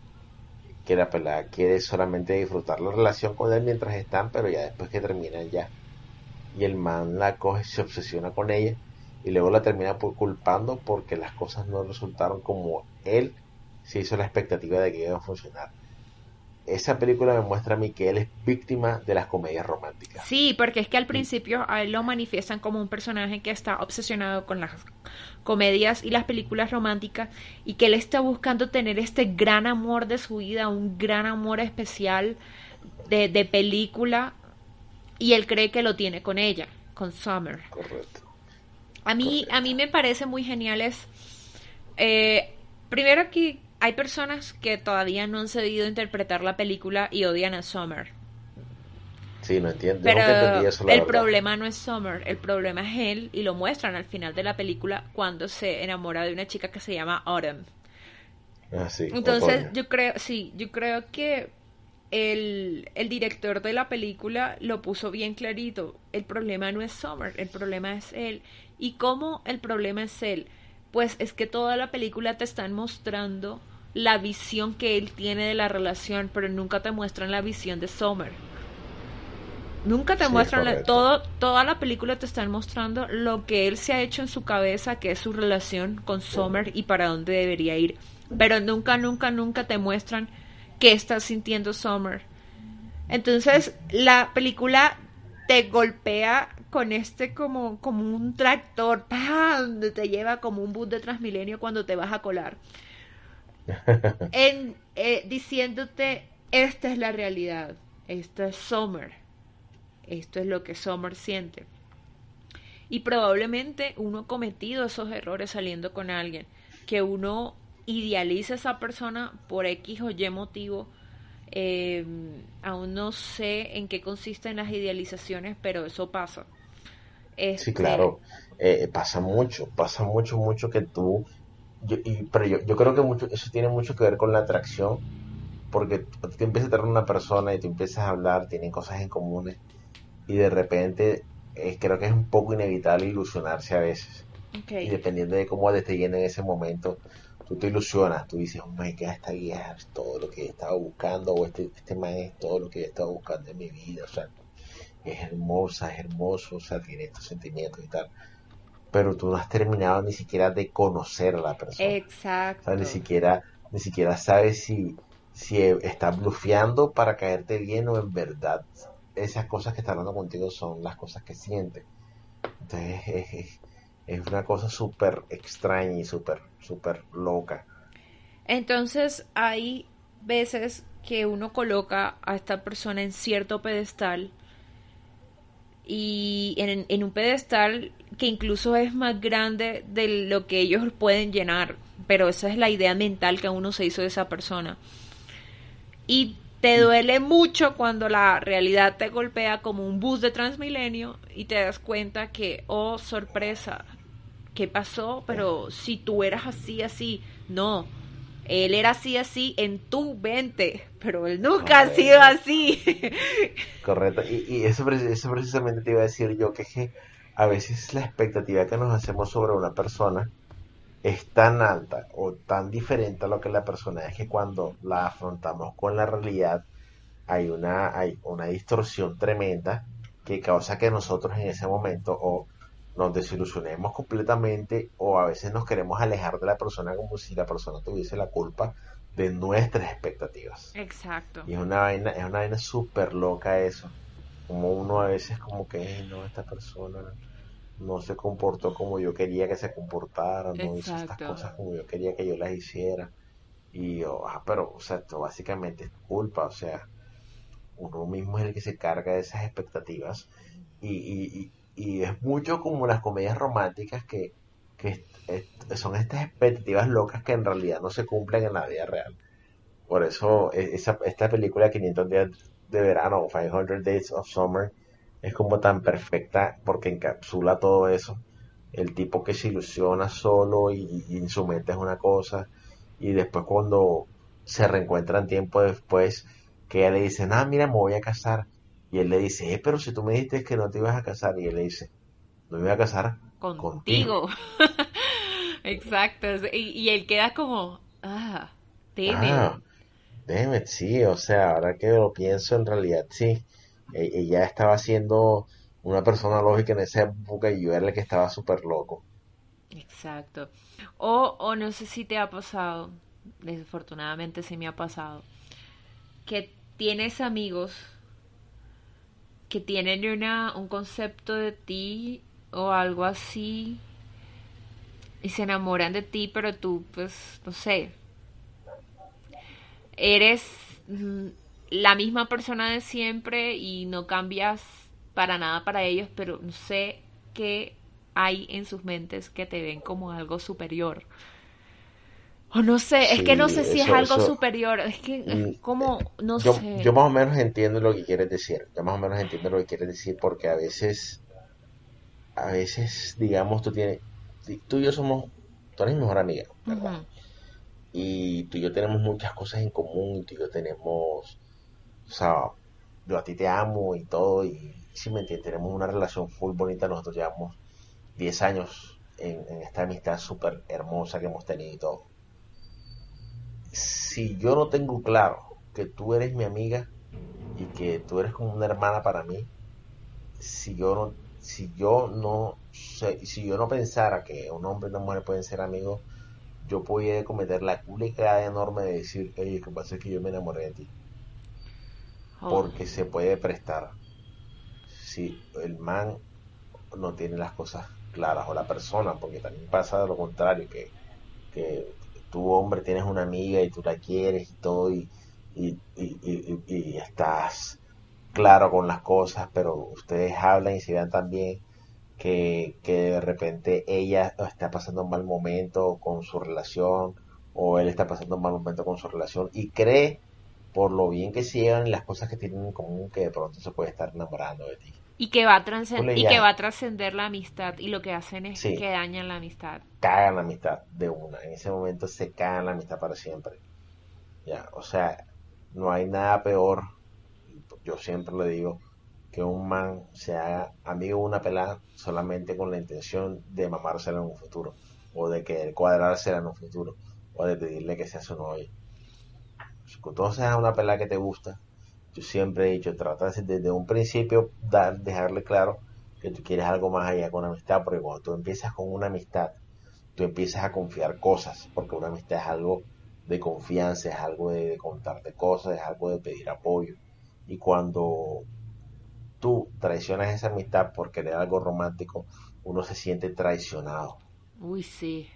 que la pelada quiere solamente disfrutar la relación con él mientras están, pero ya después que terminan ya. Y el man la coge, se obsesiona con ella y luego la termina culpando porque las cosas no resultaron como él se hizo la expectativa de que iba a funcionar. Esa película me muestra a mí que él es víctima de las comedias románticas. Sí, porque es que al principio a él lo manifiestan como un personaje que está obsesionado con las comedias y las películas románticas y que él está buscando tener este gran amor de su vida, un gran amor especial de, de película y él cree que lo tiene con ella, con Summer. Correcto. A mí, a mí me parece muy genial es, eh, primero que hay personas que todavía no han sabido interpretar la película y odian a Summer. Sí, no entiendo. Pero eso, el verdad. problema no es Summer, el problema es él y lo muestran al final de la película cuando se enamora de una chica que se llama Autumn. Ah, sí, Entonces otoño. yo creo, sí, yo creo que el, el director de la película lo puso bien clarito. El problema no es Summer, el problema es él. ¿Y cómo el problema es él? Pues es que toda la película te están mostrando la visión que él tiene de la relación, pero nunca te muestran la visión de Summer. Nunca te Sí, muestran la- todo, toda la película te están mostrando lo que él se ha hecho en su cabeza, que es su relación con Summer y para dónde debería ir. Pero nunca, nunca, nunca te muestran qué está sintiendo Summer. Entonces, la película te golpea con este como, como un tractor, ¡pam! te lleva como un bus de Transmilenio cuando te vas a colar. En, eh, diciéndote, esta es la realidad, esto es Summer, esto es lo que Summer siente. Y probablemente uno ha cometido esos errores saliendo con alguien, que uno idealiza a esa persona por X o Y motivo. Eh, aún no sé en qué consisten las idealizaciones, pero eso pasa. Sí, Este, claro. Eh, pasa mucho, pasa mucho, mucho que tú... Yo, y, pero yo, yo creo que mucho, eso tiene mucho que ver con la atracción, porque te empiezas a tener una persona y tú empiezas a hablar, tienen cosas en comunes, y de repente eh, creo que es un poco inevitable ilusionarse a veces. ok. Y dependiendo de cómo te esté yendo en ese momento, tú te ilusionas, tú dices, oh my god, esta guía es todo lo que yo estaba buscando, o este, este man es todo lo que yo estaba buscando en mi vida, o sea, es hermosa, es hermoso, o sea, tiene estos sentimientos y tal. Pero tú no has terminado ni siquiera de conocer a la persona. O Exacto. sea, ni siquiera, ni siquiera sabes si, si está blufeando para caerte bien o en verdad esas cosas que está hablando contigo son las cosas que siente. Entonces es, es- es una cosa súper extraña y súper, súper loca. Entonces hay veces que uno coloca a esta persona en cierto pedestal y en, un pedestal que incluso es más grande de lo que ellos pueden llenar, pero esa es la idea mental que uno se hizo de esa persona. Y te duele mucho cuando la realidad te golpea como un bus de Transmilenio y te das cuenta que, oh, sorpresa, ¿qué pasó? Pero si tú eras así, así, no. Él era así, así en tu mente, pero él nunca ha sido así. Correcto. Y, y eso, eso precisamente te iba a decir yo, que es que a veces la expectativa que nos hacemos sobre una persona es tan alta o tan diferente a lo que la persona es que cuando la afrontamos con la realidad hay una, hay una distorsión tremenda que causa que nosotros en ese momento o nos desilusionemos completamente o a veces nos queremos alejar de la persona como si la persona tuviese la culpa de nuestras expectativas. Exacto. Y es una vaina, es una vaina súper loca eso. Como uno a veces como que, "Ay, no, esta persona no se comportó como yo quería que se comportara, no hizo estas cosas como yo quería que yo las hiciera. Y yo, ah, pero, o sea, esto básicamente es culpa, o sea, uno mismo es el que se carga de esas expectativas. Y, y, y, es mucho como las comedias románticas que, que son estas expectativas locas que en realidad no se cumplen en la vida real. Por eso e- esa, esta película 500 días de verano, o 500 Days of Summer, es como tan perfecta porque encapsula todo eso. El tipo que se ilusiona solo y, y en su mente es una cosa, y después cuando se reencuentran tiempo después, que ella le dice, ah, mira, me voy a casar. Y él le dice, eh, pero si tú me dijiste que no te ibas a casar, y él le dice, no me voy a casar Contigo. Exacto. Y, y él queda como, ah, tímido. Ah, déjeme, sí, o sea, ahora que lo pienso, en realidad sí. E- Ella estaba siendo una persona lógica en esa época y yo era el que estaba súper loco. Exacto. O, o no sé si te ha pasado, desafortunadamente sí me ha pasado, que tienes amigos que tienen una, un concepto de ti o algo así y se enamoran de ti, pero tú, pues, no sé, eres mm, la misma persona de siempre y no cambias para nada para ellos, pero no sé qué hay en sus mentes que te ven como algo superior. O no sé, es que no sé si es algo eso, superior, es que mm, es como, no yo, sé. yo más o menos entiendo lo que quieres decir. Yo más o menos entiendo lo que quieres decir porque a veces, a veces, digamos, tú tienes, tú y yo somos, tú eres mi mejor amiga, ¿verdad? Y tú y yo tenemos muchas cosas en común, y tú y yo tenemos, o sea, yo a ti te amo y todo, y si me entiendes, tenemos una relación full bonita, nosotros llevamos 10 años en, en esta amistad súper hermosa que hemos tenido y todo. Si yo no tengo claro que tú eres mi amiga y que tú eres como una hermana para mí, si yo no, si yo no si yo no pensara que un hombre y una mujer pueden ser amigos, yo podía cometer la cagada enorme de decir, oye, que pasa es que yo me enamoré de ti, oh, porque se puede prestar. Si el man no tiene las cosas claras, o la persona, porque también pasa de lo contrario, que, que tú hombre tienes una amiga y tú la quieres y todo, y, y, y, y- estás claro con las cosas, pero ustedes hablan y se dan tan bien que, que de repente ella está pasando un mal momento con su relación o él está pasando un mal momento con su relación y cree por lo bien que se llevan y las cosas que tienen en común que de pronto se puede estar enamorando de ti. Y que va a le y que va a trascender la amistad y lo que hacen es sí, que dañan la amistad. cagan la amistad de una. En ese momento se cagan la amistad para siempre. Ya, o sea, no hay nada peor, yo siempre le digo, que un man se haga amigo de una pelada solamente con la intención de mamársela en un futuro, o de que cuadrársela en un futuro, o de pedirle que sea su novia. Si tú seas una pelada que te gusta, yo siempre he dicho, trata de- desde un principio dar, dejarle claro que tú quieres algo más allá con amistad, porque cuando tú empiezas con una amistad, tú empiezas a confiar cosas, porque una amistad es algo de confianza, es algo de, de contarte cosas, es algo de pedir apoyo. Y cuando tú traicionas esa amistad por querer algo romántico, uno se siente traicionado. Uy, sí.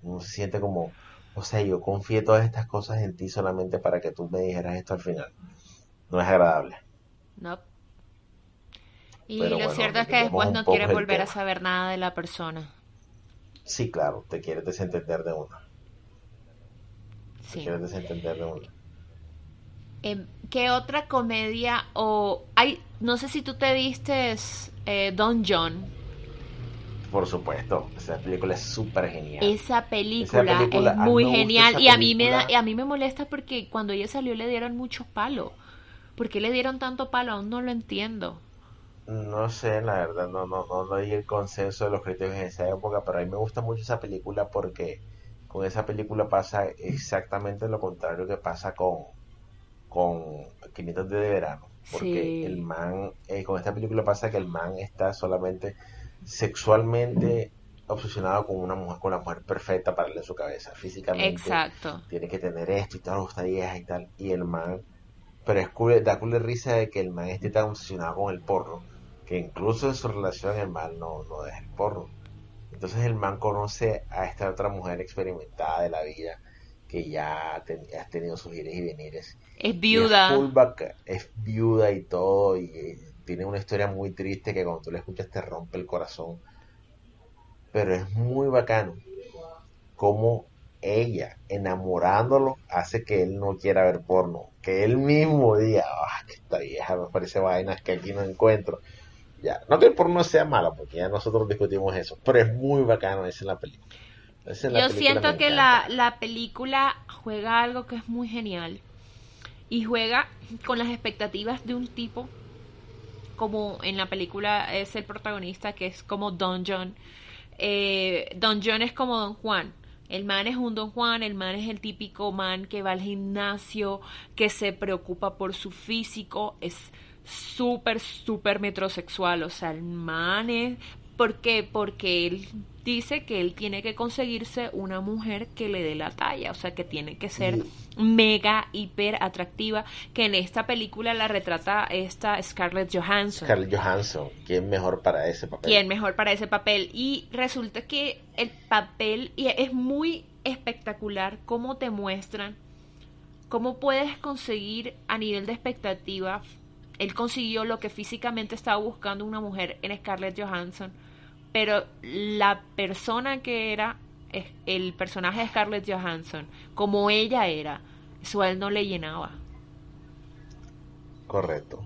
Uno se siente como, o sea, yo confié todas estas cosas en ti solamente para que tú me dijeras esto al final. No es agradable. No. Y Pero lo bueno, cierto es que después no quieres volver a saber nada de la persona. Sí, claro, te quieres desentender de una. Te Sí. quieres desentender de una. Em, ¿qué otra comedia o hay, no sé si tú te vistes eh, Don John? Por supuesto, esa película es súper genial. Esa Esa película es muy genial y a mí me da, a mí me molesta porque cuando ella salió le dieron mucho palo. ¿Por qué le dieron tanto palo? Aún no lo entiendo. No sé, la verdad, no, no, no, no hay el consenso de los críticos en esa época, pero a mí me gusta mucho esa película porque con esa película pasa exactamente lo contrario que pasa con, con 500 días de verano. Porque el man, eh, con esta película pasa que el man está solamente sexualmente obsesionado con una mujer, con la mujer perfecta para él en su cabeza. Físicamente exacto. tiene que tener esto y todas las viejas y tal. Y el man, pero es cool, da cool de risa de que el man esté tan obsesionado con el porno, que incluso en su relación el man no, no deja el porno. Entonces el man conoce a esta otra mujer experimentada de la vida, que ya ha ten- ha tenido sus ires y venires. Es viuda. es viuda y todo, y tiene una historia muy triste que cuando tú la escuchas te rompe el corazón. Pero es muy bacano cómo ella enamorándolo hace que él no quiera ver porno. Que él mismo diga, ah, que esta vieja me parece vainas que aquí no encuentro. Ya, no que el porno sea malo, porque ya nosotros discutimos eso, pero es muy bacano esa es la película. En la Yo película siento que la, la película juega algo que es muy genial. Y juega con las expectativas de un tipo, como en la película es el protagonista, que es como Don John. Eh, Don John es como Don Juan. El man es un Don Juan, el man es el típico man que va al gimnasio, que se preocupa por su físico, es súper, súper metrosexual. O sea, el man es... ¿Por qué? Porque él dice que él tiene que conseguirse una mujer que le dé la talla, o sea, que tiene que ser mega, hiper atractiva, que en esta película la retrata esta Scarlett Johansson. Scarlett Johansson, ¿quién mejor para ese papel? ¿Quién mejor para ese papel? Y resulta que el papel y es muy espectacular cómo te muestran cómo puedes conseguir a nivel de expectativa. Él consiguió lo que físicamente estaba buscando una mujer en Scarlett Johansson, pero la persona que era el personaje de Scarlett Johansson, como ella era, eso a él no le llenaba. Correcto.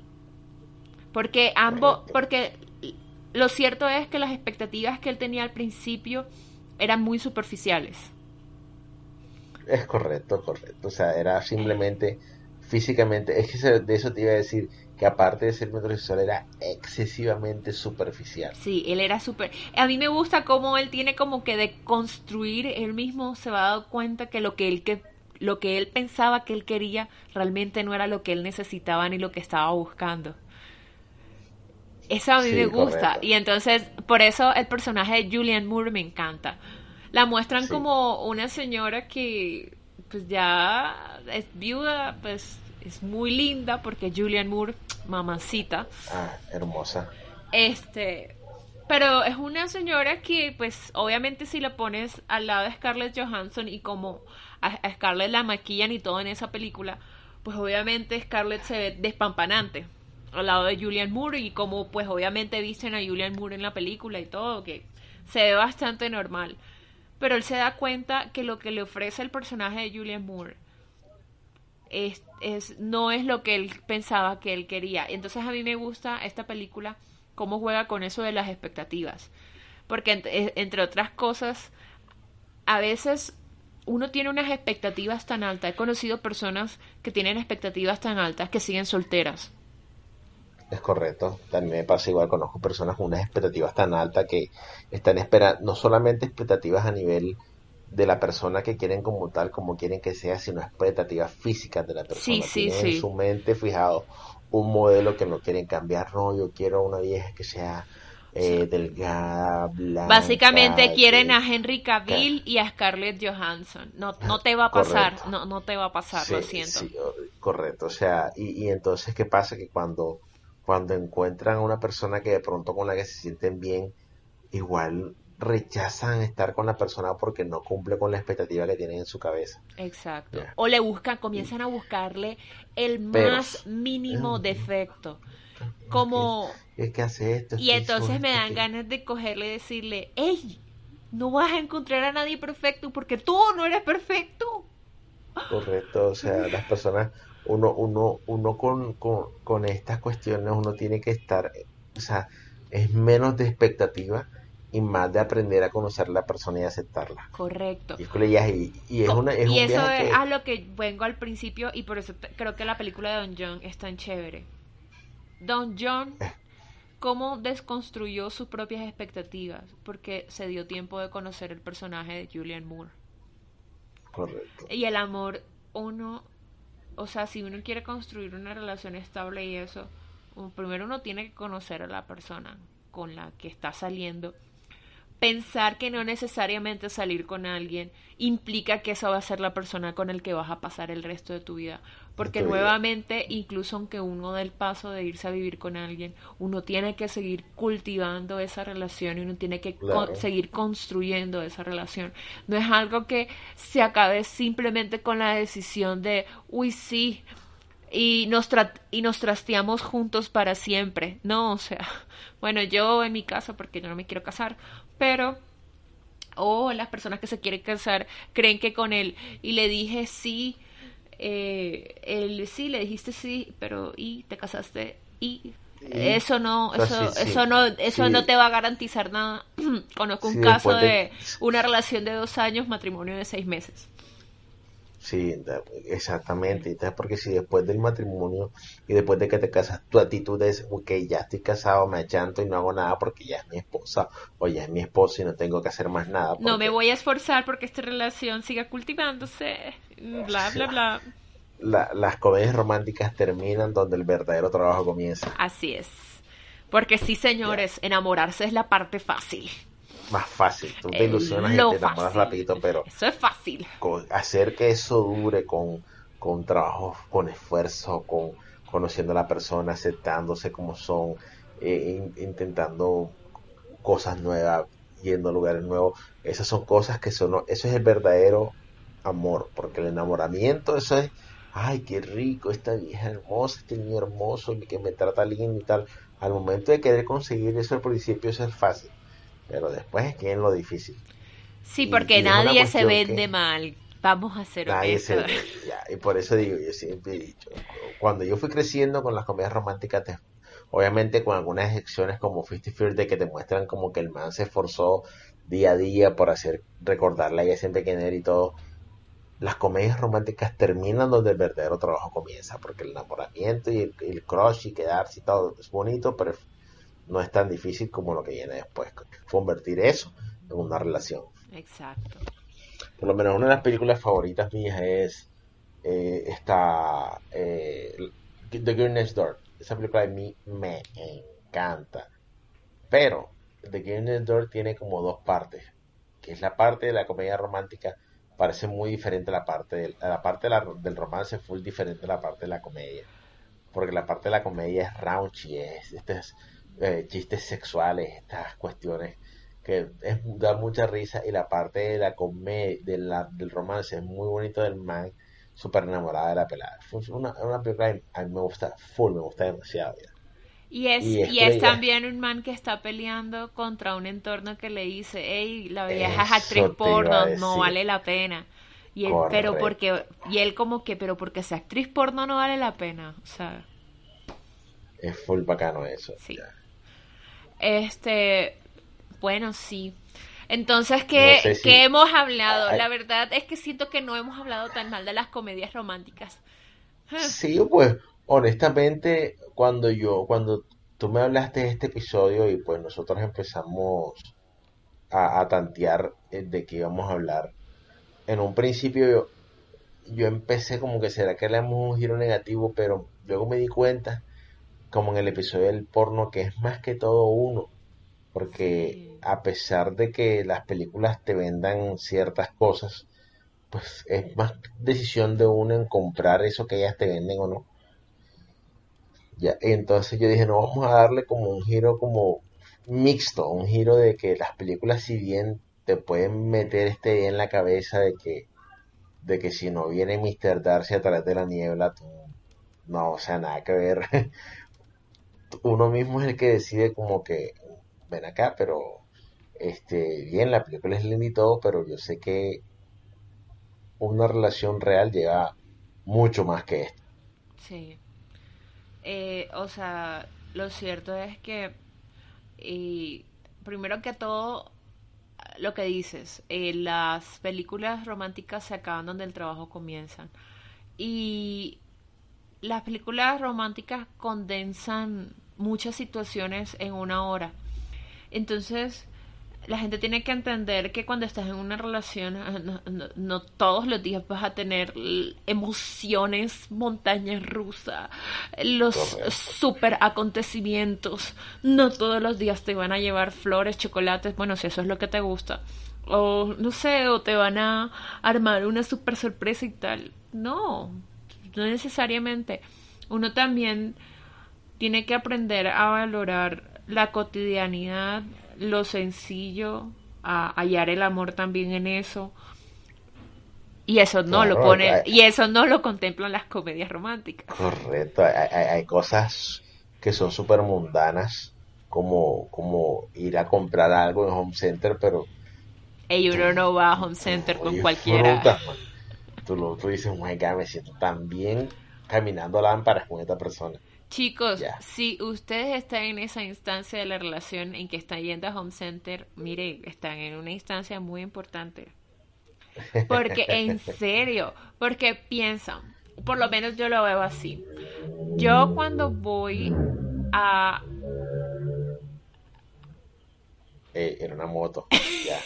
Porque ambos, Correcto. porque lo cierto es que las expectativas que él tenía al principio eran muy superficiales. Es correcto, correcto. O sea, era simplemente físicamente, es que de eso te iba a decir que aparte de ser metrosexual era excesivamente superficial. Sí, él era súper... A mí me gusta cómo él tiene como que de construir, él mismo se va a dar cuenta que lo que él que lo que él pensaba que él quería realmente no era lo que él necesitaba ni lo que estaba buscando. Eso a mí Sí, me gusta. correcto. Y entonces, por eso el personaje de Julianne Moore me encanta. La muestran Sí. como una señora que pues ya es viuda, pues es muy linda porque Julianne Moore, mamacita. Ah, hermosa. Este, pero es una señora que, pues, obviamente si la pones al lado de Scarlett Johansson y como a, a Scarlett la maquillan y todo en esa película, pues obviamente Scarlett se ve despampanante al lado de Julianne Moore y como, pues, obviamente visten a Julianne Moore en la película y todo, que se ve bastante normal. Pero él se da cuenta que lo que le ofrece el personaje de Julianne Moore es, es, no es lo que él pensaba que él quería. Entonces a mí me gusta esta película, cómo juega con eso de las expectativas. Porque eh, entre otras cosas, a veces uno tiene unas expectativas tan altas. He conocido personas que tienen expectativas tan altas que siguen solteras. Es correcto. También me pasa igual, conozco personas con unas expectativas tan altas que están esperando, no solamente expectativas a nivel de la persona que quieren como tal, como quieren que sea, sino expectativas físicas de la persona. Sí, sí, Tienen sí. en su mente fijado un modelo que no quieren cambiar. No, yo quiero una vieja que sea eh, delgada, blanca. Básicamente quieren que- a Henry Cavill y a Scarlett Johansson. No, no te va a pasar, Correcto. no, no te va a pasar, Sí, lo siento. sí, correcto. O sea, y, y entonces, ¿qué pasa? Que cuando, cuando encuentran a una persona que de pronto con la que se sienten bien, igual rechazan estar con la persona porque no cumple con la expectativa que tienen en su cabeza. Exacto. O le buscan, comienzan a buscarle el Peros. más mínimo defecto. Como... Es que hace esto. es Y entonces me dan ganas de cogerle y decirle, hey, no vas a encontrar a nadie perfecto porque tú no eres perfecto. Correcto, o sea, las personas, uno, uno, uno con, con, con estas cuestiones, uno tiene que estar, o sea, es menos de expectativa y más de aprender a conocer a la persona y aceptarla. Correcto. Y, y- y es una, es y un eso es que- a lo que vengo al principio y por eso creo que la película de Don John es tan chévere. Don John, Eh. cómo desconstruyó sus propias expectativas porque se dio tiempo de conocer el personaje de Julian Moore. Correcto. Y el amor, uno, o sea, si uno quiere construir una relación estable y eso, primero uno tiene que conocer a la persona con la que está saliendo. Pensar que no necesariamente salir con alguien implica que esa va a ser la persona con el que vas a pasar el resto de tu vida. Porque nuevamente, incluso aunque uno dé el paso de irse a vivir con alguien, uno tiene que seguir cultivando esa relación y uno tiene que con- seguir construyendo esa relación. No es algo que se acabe simplemente con la decisión de, uy, sí, y nos, tra- y nos trasteamos juntos para siempre. No, o sea, bueno, yo en mi caso, porque yo no me quiero casar, pero O las personas que se quieren casar creen que con él y le dije sí, eh, el sí, le dijiste sí, pero y te casaste y eso no, eso, sí. eso no, eso Sí. no te va a garantizar nada. Conozco un Sí, caso de una relación de dos años, matrimonio de seis meses. Sí, exactamente. Entonces, porque si después del matrimonio y después de que te casas, tu actitud es, ok, ya estoy casado, me achanto y no hago nada porque ya es mi esposa o ya es mi esposo y no tengo que hacer más nada. No me voy a esforzar porque esta relación siga cultivándose, bla, bla, bla. la- las comedias románticas terminan donde el verdadero trabajo comienza. Así es. Porque sí, señores, enamorarse es la parte fácil. Más fácil. Tú te Eh, ilusionas y te enamoras rapidito, pero Eso es fácil. con- hacer que eso dure con, con trabajo, con esfuerzo, con conociendo a la persona, aceptándose como son, eh, in- intentando cosas nuevas, yendo a lugares nuevos, esas son cosas que son, eso es el verdadero amor, porque el enamoramiento, eso es, ay, qué rico, esta vieja hermosa, este niño hermoso, que me trata lindo y tal. Al momento de querer conseguir eso al principio, eso es fácil, pero después es que es lo difícil. Sí, porque y nadie se vende que- mal. Vamos a ser Nadie se ya, y por eso digo, yo siempre he dicho, cuando yo fui creciendo con las comedias románticas, te- obviamente con algunas excepciones como Fifty de que te muestran como que el man se esforzó día a día por hacer recordarle a ella siempre era y todo. Las comedias románticas terminan donde el verdadero trabajo comienza, porque el enamoramiento y el, el crush y quedarse y todo es bonito, pero no es tan difícil como lo que viene después, convertir eso en una relación. Exacto. Por lo menos una de las películas favoritas mías es eh, esta eh, The Girl Next Door. Esa película a mí me encanta. Pero The Girl Next Door tiene como dos partes. Que es la parte de la comedia romántica. Parece muy diferente a la parte del, a la parte de la- del romance, full diferente a la parte de la comedia. Porque la parte de la comedia es raunchy, es estos eh, chistes sexuales, estas cuestiones que es, da mucha risa y la parte de la comedia, de la, del romance es muy bonito del man, súper enamorada de la pelada. Fue una, una película que a mí me gusta full, me gusta demasiado. ya. Y es, Y y es también un man que está peleando contra un entorno que le dice, hey, la vieja es actriz porno, no vale la pena. Y él, pero porque, y él como que, pero porque sea actriz porno no vale la pena. O sea, Es full bacano eso. Sí. ya. Este, bueno, sí. Entonces, ¿qué, No sé si- qué hemos hablado? Ay. La verdad es que siento que no hemos hablado tan mal de las comedias románticas. Sí, pues honestamente, cuando yo, cuando tú me hablaste de este episodio y pues nosotros empezamos a, a tantear eh, de qué íbamos a hablar, en un principio yo, yo empecé como que será que le damos un giro negativo, pero luego me di cuenta, como en el episodio del porno, que es más que todo uno, porque Sí. a pesar de que las películas te vendan ciertas cosas, pues es más decisión de uno en comprar eso que ellas te venden o no. Ya, entonces yo dije, no, vamos a darle como un giro como mixto, un giro de que las películas si bien te pueden meter este idea en la cabeza de que de que si no viene Mr. Darcy a través de la niebla, tú, no, o sea, nada que ver. Uno mismo es el que decide como que ven acá, pero este, bien, la película es linda y todo, pero yo sé que una relación real lleva mucho más que esto. Sí. Eh, o sea, lo cierto es que, y primero que todo, lo que dices, eh, las películas románticas se acaban donde el trabajo comienza. Y las películas románticas condensan muchas situaciones en una hora. Entonces, la gente tiene que entender que cuando estás en una relación, eh, no, no- no todos los días vas a tener emociones, montañas rusas, los super acontecimientos. No todos los días te van a llevar flores, chocolates, bueno, si eso es lo que te gusta. O no sé, o te van a armar una super sorpresa y tal. No, no necesariamente. Uno también tiene que aprender a valorar la cotidianidad, lo sencillo, a hallar el amor también en eso. Y eso no lo Claro, pone, hay- y eso no lo contemplan las comedias románticas. Correcto, hay, hay- hay cosas que son súper mundanas, como, como ir a comprar algo en Home Center, pero Y uno no va a Home Center con cualquiera. man. Tú, tú dices, my God, me siento tan bien caminando lámparas con esta persona. Chicos, si ustedes están en esa instancia de la relación en que están yendo a Home Center, mire, están en una instancia muy importante. Porque, en serio, porque piensan, por lo menos yo lo veo así. Yo cuando voy a... Eh, en una moto, ya.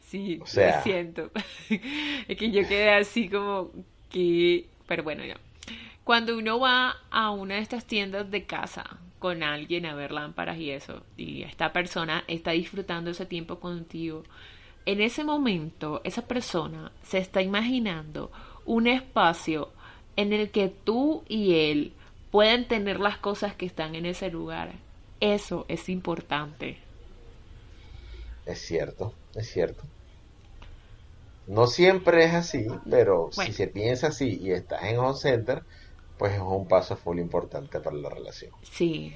Sí, O sea. lo siento. Es que yo quedé así como que... Pero bueno, ya. Cuando uno va a una de estas tiendas de casa con alguien a ver lámparas y eso, y esta persona está disfrutando ese tiempo contigo, en ese momento esa persona se está imaginando un espacio en el que tú y él pueden tener las cosas que están en ese lugar. Eso es importante. Es cierto, es cierto. No siempre es así, pero Bueno. si se piensa así y estás en home center, pues es un paso full importante para la relación. Sí.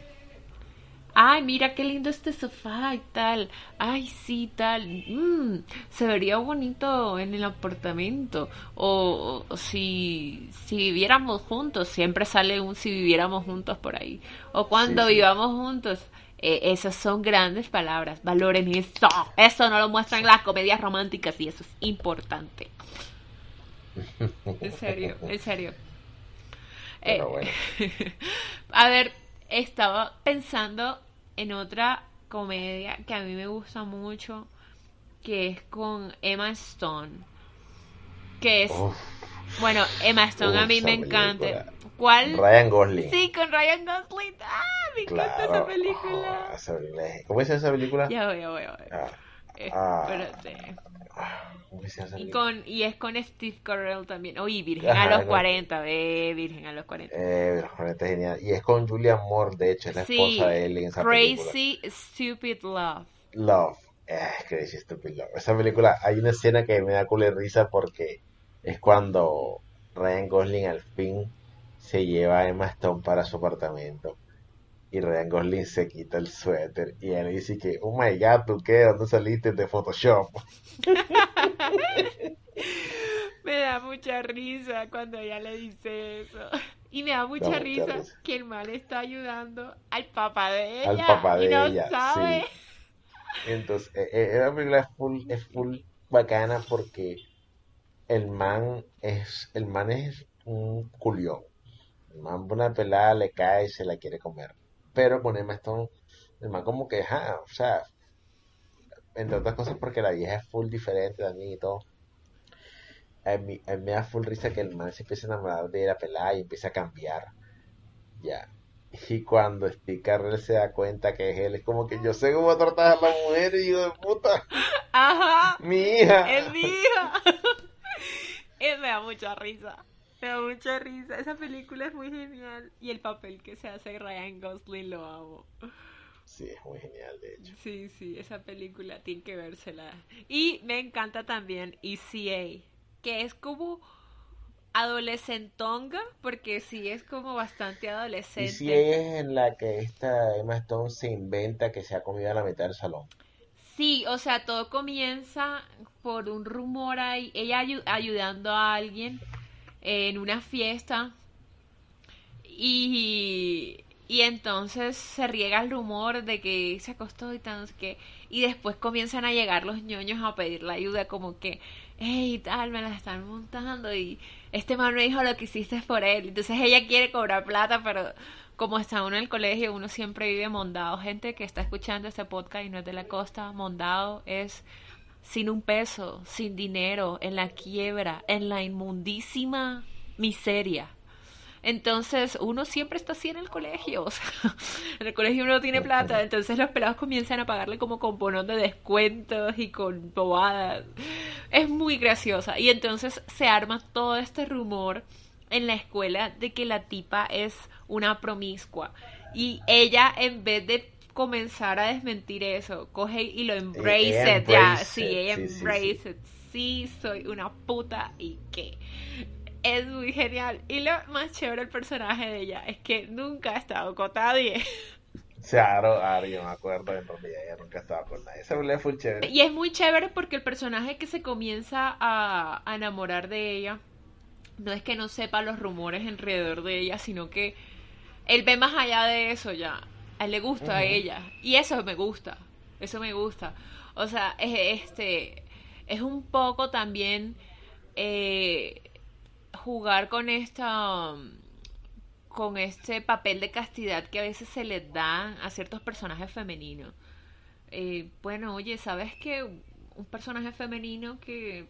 Ay, mira qué lindo este sofá y tal. Ay, sí, tal. Mm, se vería bonito en el apartamento. O, o si, si viviéramos juntos, siempre sale un si viviéramos juntos por ahí. O cuando Sí, sí. vivamos juntos. Eh, esas son grandes palabras. Valoren eso. Eso no lo muestran las comedias románticas y eso es importante. En serio, en serio. Pero Eh, bueno. a ver, estaba pensando en otra comedia que a mí me gusta mucho, que es con Emma Stone. Que es, Uf, bueno, Emma Stone a uf, mí me encanta. película. ¿Cuál? Ryan Gosling. Sí, con Ryan Gosling. Ah, me encanta claro. esa película. Oh, esa es- ¿Cómo llama esa película? Ya voy, ya voy, ya voy. Ah, Eh, ah. espérate. ah, ¿Cómo se llama esa Y, película? con, y es con Steve Carell también. Oye, Virgen Ajá, a los con- 40, ve, Virgen a los 40. Eh, los 40 es genial. Y es con Julia Moore, de hecho, es la Sí, esposa de él en esa película. Crazy Stupid Love. Love. Eh, Crazy Stupid Love. Esa película, hay una escena que me da culo de risa porque es cuando Ryan Gosling al fin se lleva a Emma Stone para su apartamento. Y Ryan Gosling se quita el suéter y él dice que, oh my god, ¿tú qué? ¿Dónde saliste de Photoshop? Me da mucha risa cuando ella le dice eso. Y me da mucha, risa, risa. que el mal está ayudando al papá de ella. Al papá de y no ella, sabe. Entonces, eh, eh, la película es full, es full bacana porque el man es, el man es un culión. El man una pelada le cae y se la quiere comer. Pero con Emma Stone, el man como que, ajá, o sea, entre otras cosas porque la vieja es full diferente también y todo. A mí, a mí me da full risa que el man se empieza a enamorar de la pelada y empieza a cambiar. Ya. Y cuando Steve Carell se da cuenta que es él, es como que yo sé cómo tratar a la mujer, hijo de puta. Ajá. Mi hija. Es mi hija. Eh, me da mucha risa. Me da mucha risa. Esa película es muy genial. Y el papel que se hace Ryan Gosling lo amo. Sí, es muy genial, de hecho. Sí, sí, esa película tiene que vérsela. Y me encanta también ECA, que es como adolescentonga, porque sí es como bastante Y adolescente. si es en la que esta Emma Stone se inventa que se ha comido a la mitad del salón. Sí, o sea, todo comienza por un rumor ahí, ella ayu- ayudando a alguien en una fiesta y, y entonces se riega el rumor de que se acostó y tal, no sé qué, y después comienzan a llegar los ñoños a pedir la ayuda como que, hey, tal, me la están montando y este man me dijo lo que hiciste por él, entonces ella quiere cobrar plata, pero como está uno en el colegio, uno siempre vive mondado. Gente que está escuchando este podcast y no es de la costa, mondado es sin un peso, sin dinero, en la quiebra, en la inmundísima miseria. Entonces, uno siempre está así en el colegio. O sea, en el colegio uno no tiene plata. Entonces, los pelados comienzan a pagarle como con bonos de descuentos y con bobadas. Es muy graciosa. Y entonces se arma todo este rumor en la escuela de que la tipa es una promiscua. Y ella, en vez de comenzar a desmentir eso, coge y lo embrace ella it, ya. embrace Sí, ella sí, embrace sí. it. Sí, soy una puta y qué. Es muy genial. Y lo más chévere del personaje de ella es que nunca ha estado con nadie. Claro, claro, yo me acuerdo, en realidad ella nunca estaba con nadie. Esa fue chévere. Y es muy chévere porque el personaje que se comienza a, a enamorar de ella no es que no sepa los rumores alrededor de ella, sino que él ve más allá de eso ya. A él le gusta a ella. Y eso me gusta. Eso me gusta. O sea, es, este, es un poco también eh, jugar con esta con este papel de castidad que a veces se les da a ciertos personajes femeninos. Eh, bueno, oye, ¿sabes que un personaje femenino que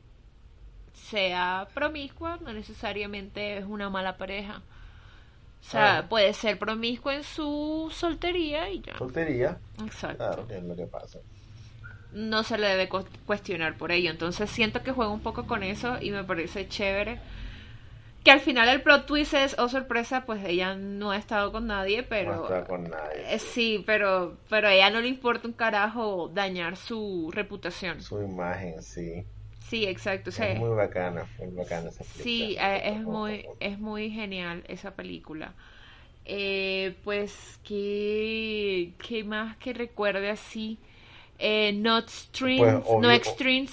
sea promiscua no necesariamente es una mala pareja? O sea, puede ser promiscuo en su soltería y ya. Soltería, Exacto. claro, es lo que pasa. No se le debe cu- cuestionar por ello. Entonces siento que juega un poco con eso y me parece chévere. Que al final el plot twist es, oh sorpresa, pues ella no ha estado con nadie, pero... no está con nadie. Eh, Sí, pero, pero a ella no le importa un carajo dañar su reputación. Su imagen, sí. Sí, exacto. O sea, Es muy bacana, muy bacana esa película. sí, eh, es muy, es muy genial esa película. Eh, pues, ¿qué, qué más que recuerde así? Eh, Not Strings, Pues, No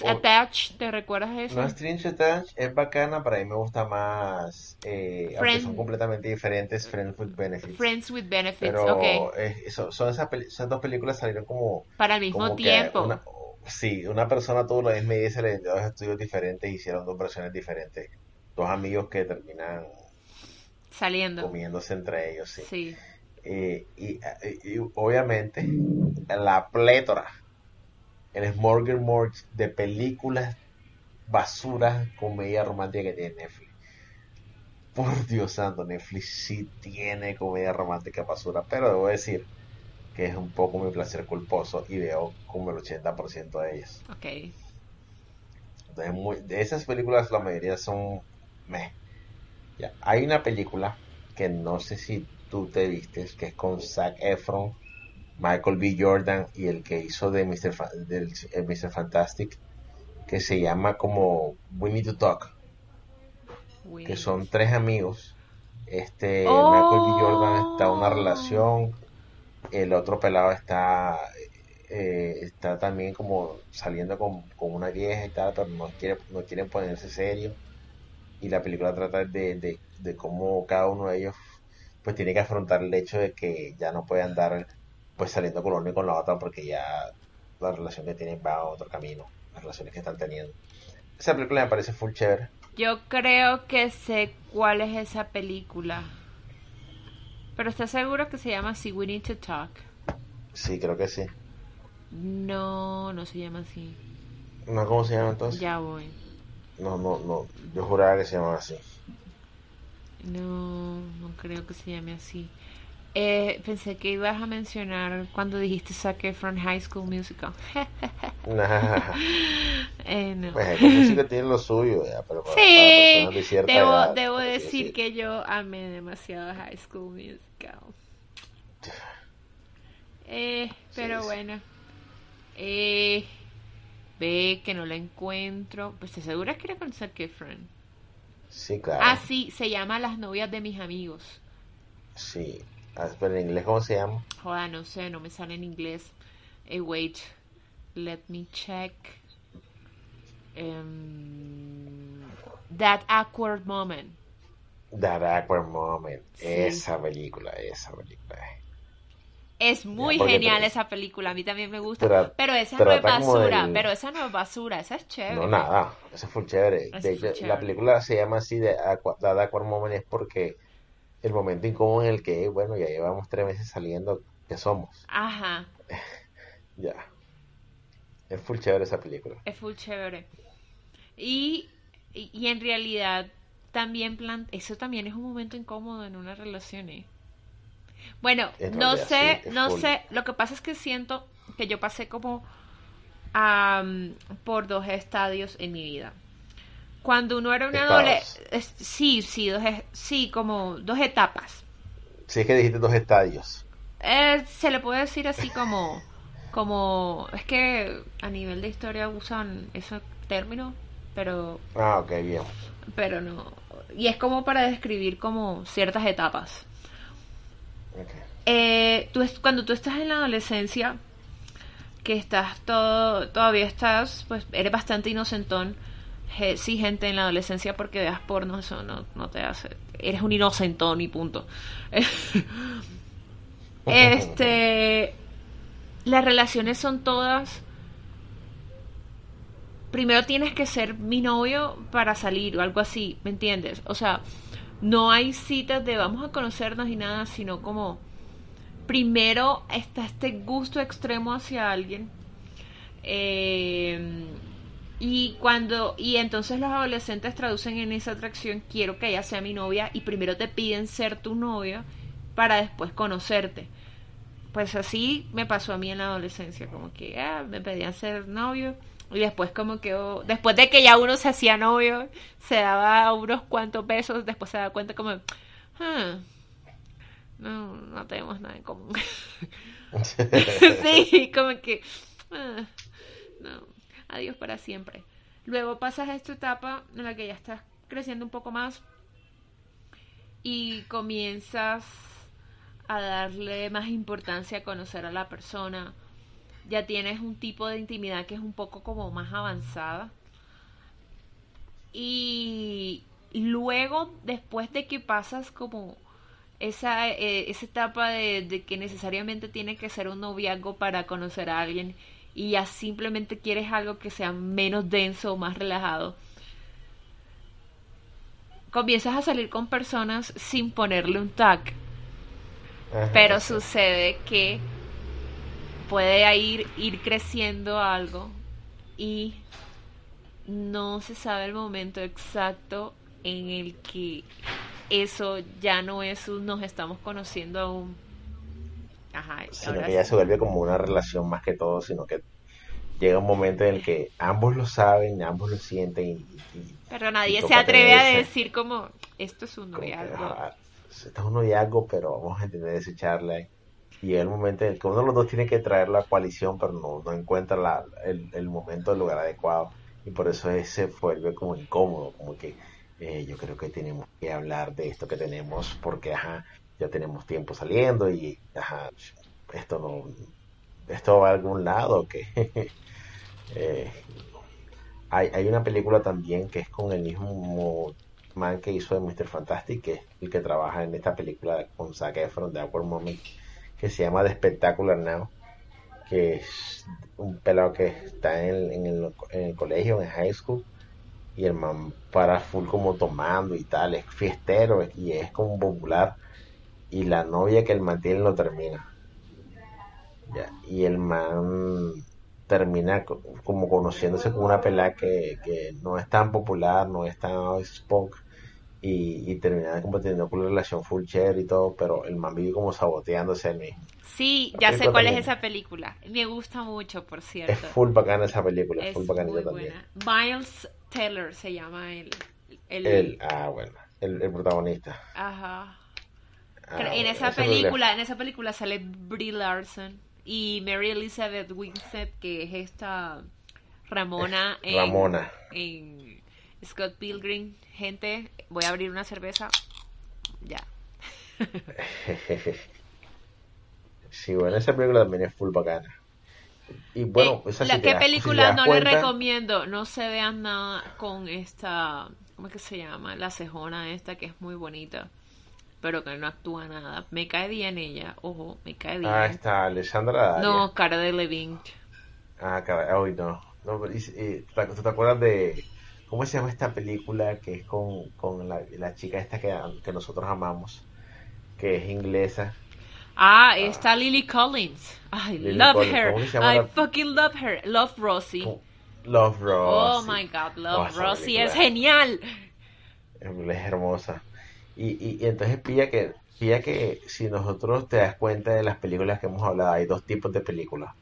o- Attached, ¿te recuerdas de eso? No Strange Attach es bacana, para mí me gusta más, eh, aunque son completamente diferentes, Friends with Benefits. Friends with Benefits, Pero ok. eso- son esas, dos películas salieron como, Para el mismo como tiempo. una, sí, una persona tuvo la misma idea y se le dio dos estudios diferentes y hicieron dos versiones diferentes. Dos amigos que terminan Saliendo. comiéndose entre ellos, sí. Sí. Eh, y, y- obviamente la plétora, el smorgasbord de películas basura, comedia romántica que tiene Netflix. Por Dios santo, Netflix sí tiene comedia romántica basura, pero debo decir que es un poco mi placer culposo y veo como el 80% de ellas. Ok. Entonces, muy- de esas películas la mayoría son meh. Ya, Hay una película que no sé si tú te vistes, que es con Zac Efron, Michael B. Jordan y el que hizo de Mr. Fa- del eh, Mr. Fantastic, que se llama como We Need to Talk, que son tres amigos. Este Oh. Michael B. Jordan está en una relación, el otro pelado está eh, está también como saliendo con, con una vieja y tal, pero no quiere, no quieren ponerse serio. Y la película trata de, de, de cómo cada uno de ellos pues tiene que afrontar el hecho de que ya no puede andar pues saliendo con uno y con la otra porque ya la relación que tienen va a otro camino, las relaciones que están teniendo. Esa película me parece full chévere. Yo creo que sé cuál es esa película. Pero ¿estás seguro que se llama así We Need to Talk? Sí, creo que sí. No, no se llama así. ¿No cómo se llama entonces? Ya voy. No, no, no. Yo juraba que se llamaba así. No, no creo que se llame así. Eh, pensé que ibas a mencionar cuando dijiste saque from High School Musical. Nah. eh, no. Pues el música tiene lo suyo, ya, pero para, para Sí, personas de debo, edad, debo así decir que yo amé demasiado High School Musical. Eh, pero sí. bueno. Eh, ve que no la encuentro. Pues te segura que era con Zac Efron. Sí, claro. Ah, sí, se llama Las novias de mis amigos. Sí. Ah, pero en inglés, ¿cómo se llama? Joda, no sé, no me sale en inglés. Eh, wait, let me check. Em, that awkward moment. That Awkward Moment. Sí. Esa película, esa película. Es muy porque genial esa película, a mí también me gusta. Pero esa no es basura, del- pero esa no es basura, esa es chévere. No, nada. Eso fue chévere. De hecho, chévere. la película se llama así de That Awkward Moment es porque el momento incómodo en el que, bueno, ya llevamos tres meses saliendo, ¿qué somos? Ajá, Ya. Es full chévere esa película. es full chévere. Y, y, y en realidad también plan eso también es un momento incómodo en una relación, ¿eh? Bueno, En no sé, sí, no full. sé, lo que pasa es que siento que yo pasé como am, por dos estadios en mi vida. Cuando uno era una Estados. adolescente, sí, sí, dos, e- sí, como dos etapas. Si es que dijiste dos estadios. Eh, se le puede decir así como, como, es que a nivel de historia usan ese término, pero, Ah, ok, bien. pero no. Y es como para describir como ciertas etapas. Ok. Eh, tú cuando tú estás en la adolescencia, que estás todo, todavía estás, pues eres bastante inocentón. Sí, gente en la adolescencia porque veas porno, eso no, no te hace. Eres un inocentón y punto. este. Las relaciones son todas. Primero tienes que ser mi novio para salir o algo así, ¿me entiendes? O sea, no hay citas de vamos a conocernos y nada, sino como primero está este gusto extremo hacia alguien. Eh, y cuando y entonces los adolescentes traducen en esa atracción quiero que ella sea mi novia y primero te piden ser tu novio para después conocerte. Pues así me pasó a mí en la adolescencia, como que ah, me pedían ser novio y después como que oh, después de que ya uno se hacía novio, se daba unos cuantos pesos, después se da cuenta como "Ah, no, no tenemos nada en común. sí, como que ah, no, adiós para siempre. Luego pasas esta etapa en la que ya estás creciendo un poco más y comienzas a darle más importancia a conocer a la persona. Ya tienes un tipo de intimidad que es un poco como más avanzada. Y luego, después de que pasas como esa, eh, esa etapa de, de que necesariamente tiene que ser un noviazgo para conocer a alguien y ya simplemente quieres algo que sea menos denso o más relajado, comienzas a salir con personas sin ponerle un tag. Ajá, Pero sí. sucede que puede ir, ir creciendo algo y no se sabe el momento exacto en el que eso ya no es un nos estamos conociendo aún. Ajá, sino que ya sí. se vuelve como una relación más que todo, sino que llega un momento en el que ambos lo saben, ambos lo sienten y, y- Pero nadie y se atreve a ese- decir como esto es un noviazgo. "Ah, esto es un noviazgo, pero vamos a entender esa charla. Y llega el momento en el que uno de los dos tiene que traer la coalición, pero no, no encuentra la- el, el momento, el lugar adecuado. Y por eso ese vuelve como incómodo, como que eh, yo creo que tenemos que hablar de esto que tenemos, porque ajá, ya tenemos tiempo saliendo y ajá, esto no, esto va a algún lado que eh, hay, hay una película también que es con el mismo man que hizo de Mr. Fantastic, que es el que trabaja en esta película con Zac Efron de Awkward Moment, que se llama The Spectacular Now, que es un pelado que está en el, en el colegio, en high school, y el man para full como tomando y tal, es fiestero y es como popular, y la novia que el man tiene lo termina. Ya, y el man termina co- como conociéndose con una pelada que, que no es tan popular, no es tan spoke y, y termina como teniendo una relación full chévere y todo, pero el man vive como saboteándose a él mismo. Sí, ya sé cuál es esa película. Me gusta mucho, por Es cierto. full bacana esa película, es Es full bacanita muy también. buena. Miles Taylor se llama el, el, El, ah, bueno, el, el protagonista. ajá. Ah, en bueno, esa película, en esa película sale Brie Larson y Mary Elizabeth Winstead, que es esta Ramona en, Ramona. en Scott Pilgrim. Gente, voy a abrir una cerveza. Ya. Sí, bueno, esa película también es full bacana. Y bueno, Eh, esa la, te ¿Qué das- película no cuenta- le recomiendo? No se vean nada con esta, ¿cómo es que se llama? La cejona esta que es muy bonita, pero que no actúa nada. Me cae bien ella, ojo, me cae bien. Ah, está Alessandra Daria. no, cara de Levine. Ah, caray, uy, no. no y- y, ¿te ¿tú te acuerdas de cómo se llama esta película que es con, con la, la chica esta que, que nosotros amamos, que es inglesa? Ah, está Lily Collins. I Lily love Collins, her. ¿cómo se llama I la- fucking love her. Love Rosie. Love Oh Rosie. my god, Oh, Love esa Rosie es genial. Es hermosa. Y, y, y entonces pilla que, pilla que si nosotros te das cuenta de las películas que hemos hablado, hay dos tipos de películas.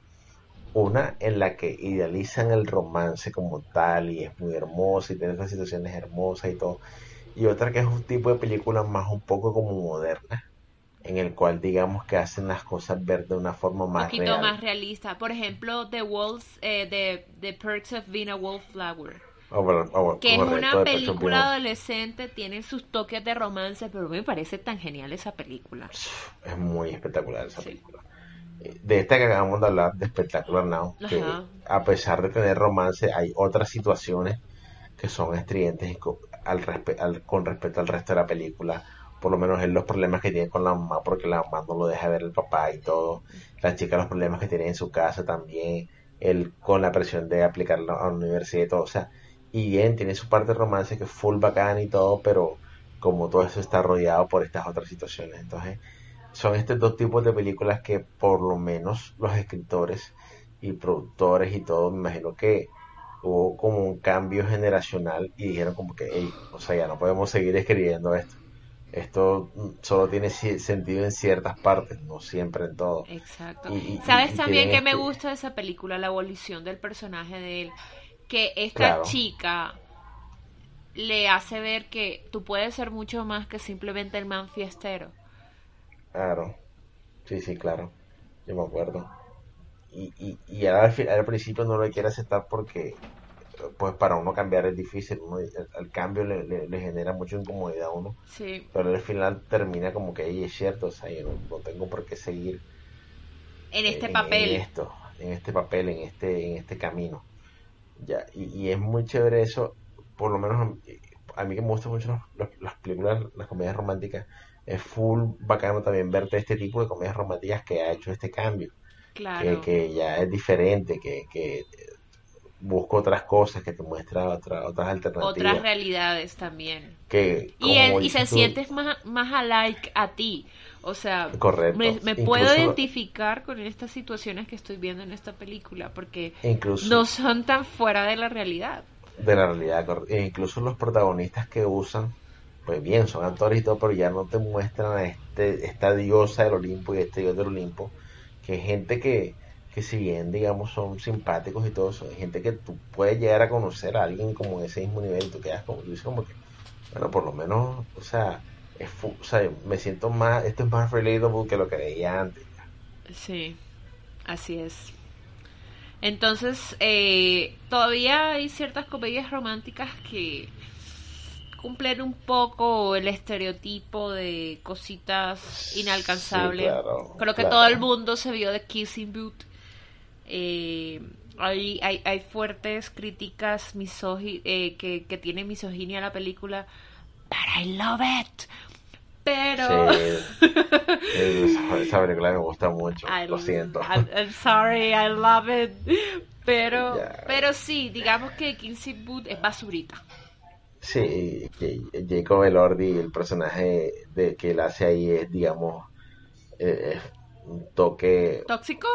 Una en la que idealizan el romance como tal y es muy hermosa y tiene esas situaciones hermosas y todo. Y otra que es un tipo de película más un poco como moderna, en el cual digamos que hacen las cosas ver de una forma Un más poquito real. más realista. Por ejemplo, The Wolves, eh, the, the Perks of Being a Wallflower. Por- o- que es una película adolescente, tiene sus toques de romance, pero me parece tan genial esa película. Es muy espectacular esa Sí. película. Eh, De esta que acabamos de hablar, de Spectacular Now, que a pesar de tener romance, hay otras situaciones que son estridentes al respe- al- con respecto al resto de la película. Por lo menos él los problemas que tiene con la mamá, porque la mamá no lo deja ver el papá y todo. La chica los problemas que tiene en su casa también. Él con la presión de aplicarlo a la universidad y todo. O sea, y bien, tiene su parte de romance que es full bacán y todo, pero como todo eso está rodeado por estas otras situaciones. Entonces, son estos dos tipos de películas que por lo menos los escritores y productores y todo, me imagino que hubo como un cambio generacional y dijeron como que, "Ey, o sea, ya no podemos seguir escribiendo esto. Esto solo tiene sentido en ciertas partes, no siempre en todo. Exacto. Y- y- ¿Sabes y también que me este- gusta de esa película? La abolición del personaje de él. Que esta Claro. chica le hace ver que tú puedes ser mucho más que simplemente el man fiestero. Claro, sí, sí, claro, yo me acuerdo. Y, y, y al, principio no lo quiere aceptar porque, pues para uno cambiar es difícil, uno- el, el cambio le, le- le genera mucha incomodidad a uno. Sí. Pero al final termina como que, "Ey, es cierto, o sea, yo no, no tengo por qué seguir En este en, papel. en esto, en este papel, en este, en este camino. Ya, y, y es muy chévere eso, por lo menos a mí que me gustan mucho los- los- las películas, las comedias románticas, es full bacano también verte este tipo de comedias románticas que ha hecho este cambio, que, Claro. que ya es diferente, que, que busca otras cosas, que te muestra otra- otras alternativas. Otras realidades también. que, Y, y se tú, sientes más, más alike a ti. O sea, Correcto. me, puedo identificar con estas situaciones que estoy viendo en esta película porque incluso no son tan fuera de la realidad. de la realidad. e incluso los protagonistas que usan, pues bien, son actores y todo, pero ya no te muestran a este, esta diosa del Olimpo y este dios del Olimpo, que es gente que, que si bien, digamos, son simpáticos y todo eso, es gente que tú puedes llegar a conocer a alguien como en ese mismo nivel y tú quedas como, dices como que, bueno, por lo menos, o sea, es o sea, me siento más, esto es más relatable que lo que veía antes. Sí, así es. Entonces, eh, todavía hay ciertas comedias románticas que cumplen un poco el estereotipo de cositas inalcanzables. Sí, claro, Creo que claro. todo el mundo se vio de Kissing Booth. Eh, hay, hay, hay fuertes críticas misogi eh, que, que tiene misoginia la película, but I love it. Pero... Sí, esa, película me gusta mucho, I- lo siento. I'm, I'm sorry, I love it. Pero, pero sí, digamos que Kinsey Booth es basurita. Sí, Jacob Elordi, el personaje de que él hace ahí es, digamos, eh, un toque ¿Tóxico?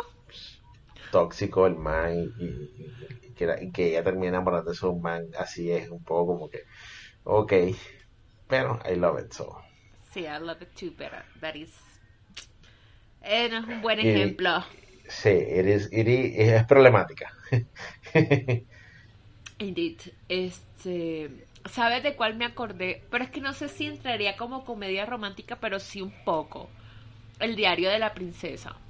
tóxico el man y, y- y que, la- y que ella termina enamorándose de un man, así es, un poco como que, ok, pero I love it so. Sí, I love it too, pero that is... Eh, no es un buen Y- ejemplo. Sí, it is- it is- es problemática. Indeed. Este... ¿Sabes de cuál me acordé? Pero es que no sé si entraría como comedia romántica, pero sí un poco. El diario de la princesa.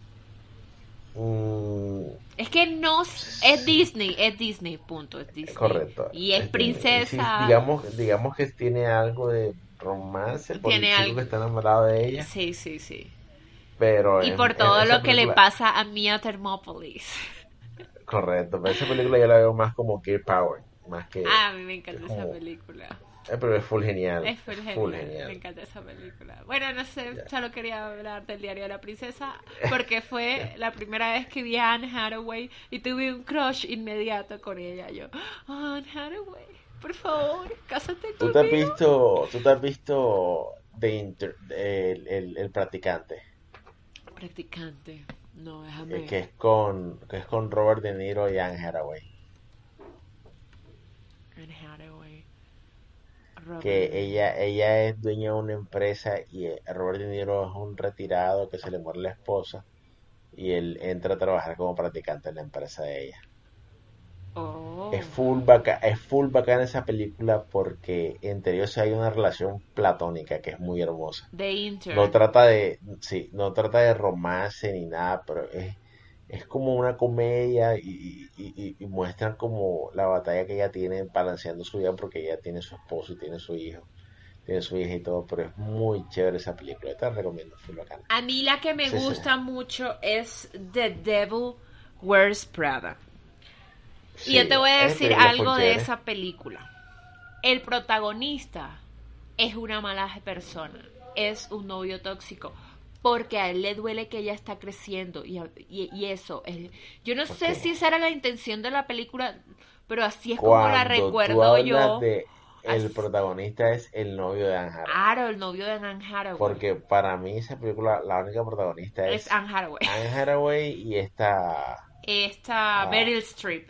Mm, Es que no es Disney, es Disney, punto, es Disney. correcto. Y es Este, princesa. sí, digamos, digamos que tiene algo de romance por Tiene el chico algo. que está enamorado de ella, Sí, sí, sí. pero Y en- por todo lo que le película- pasa a Mia Thermopolis. Correcto, pero esa película yo la veo más como Gear Power, más que... Ah, a mí me encanta es esa como- película. eh, pero es full genial. Es full genial. full Me genial. encanta esa película. Bueno, no sé, Ya. solo quería hablar del diario de la princesa porque fue la primera vez que vi a Anne Hathaway y tuve un crush inmediato con ella. Yo, "Oh, Anne Hathaway, por favor, cásate ¿Tú te has visto, tú te has visto Inter- el, el, el practicante, Practicante. No, eh, déjame. que es con que es con Robert De Niro y Anne Hathaway, Anne Hathaway. Robert. que ella ella es dueña de una empresa y eh, Robert De Niro es un retirado que se le muere la esposa y él entra a trabajar como practicante en la empresa de ella. Oh. Es full baca, es full bacana esa película porque entre ellos hay una relación platónica que es muy hermosa. No trata de, sí, no trata de romance ni nada, pero es, es como una comedia y, y- y- muestran como la batalla que ella tiene balanceando su vida porque ella tiene su esposo y tiene su hijo, tiene su hija y todo, pero es muy chévere esa película, te la recomiendo, fue bacana. A mí la que me Sí, sí. gusta mucho es The Devil Wears Prada. Y yo te voy a decir algo de esa película. El protagonista es una mala persona, es un novio tóxico, porque a él le duele que ella está creciendo y, y- y eso. es- yo no sé si esa era la intención de la película, pero así es como la recuerdo yo. de el Así- protagonista es el novio de Anne Hathaway. Claro, el novio de Anne Hathaway. Porque para mí esa película, la única protagonista es es Anne Hathaway. Anne Hathaway y esta Esta Ah. Meryl Streep.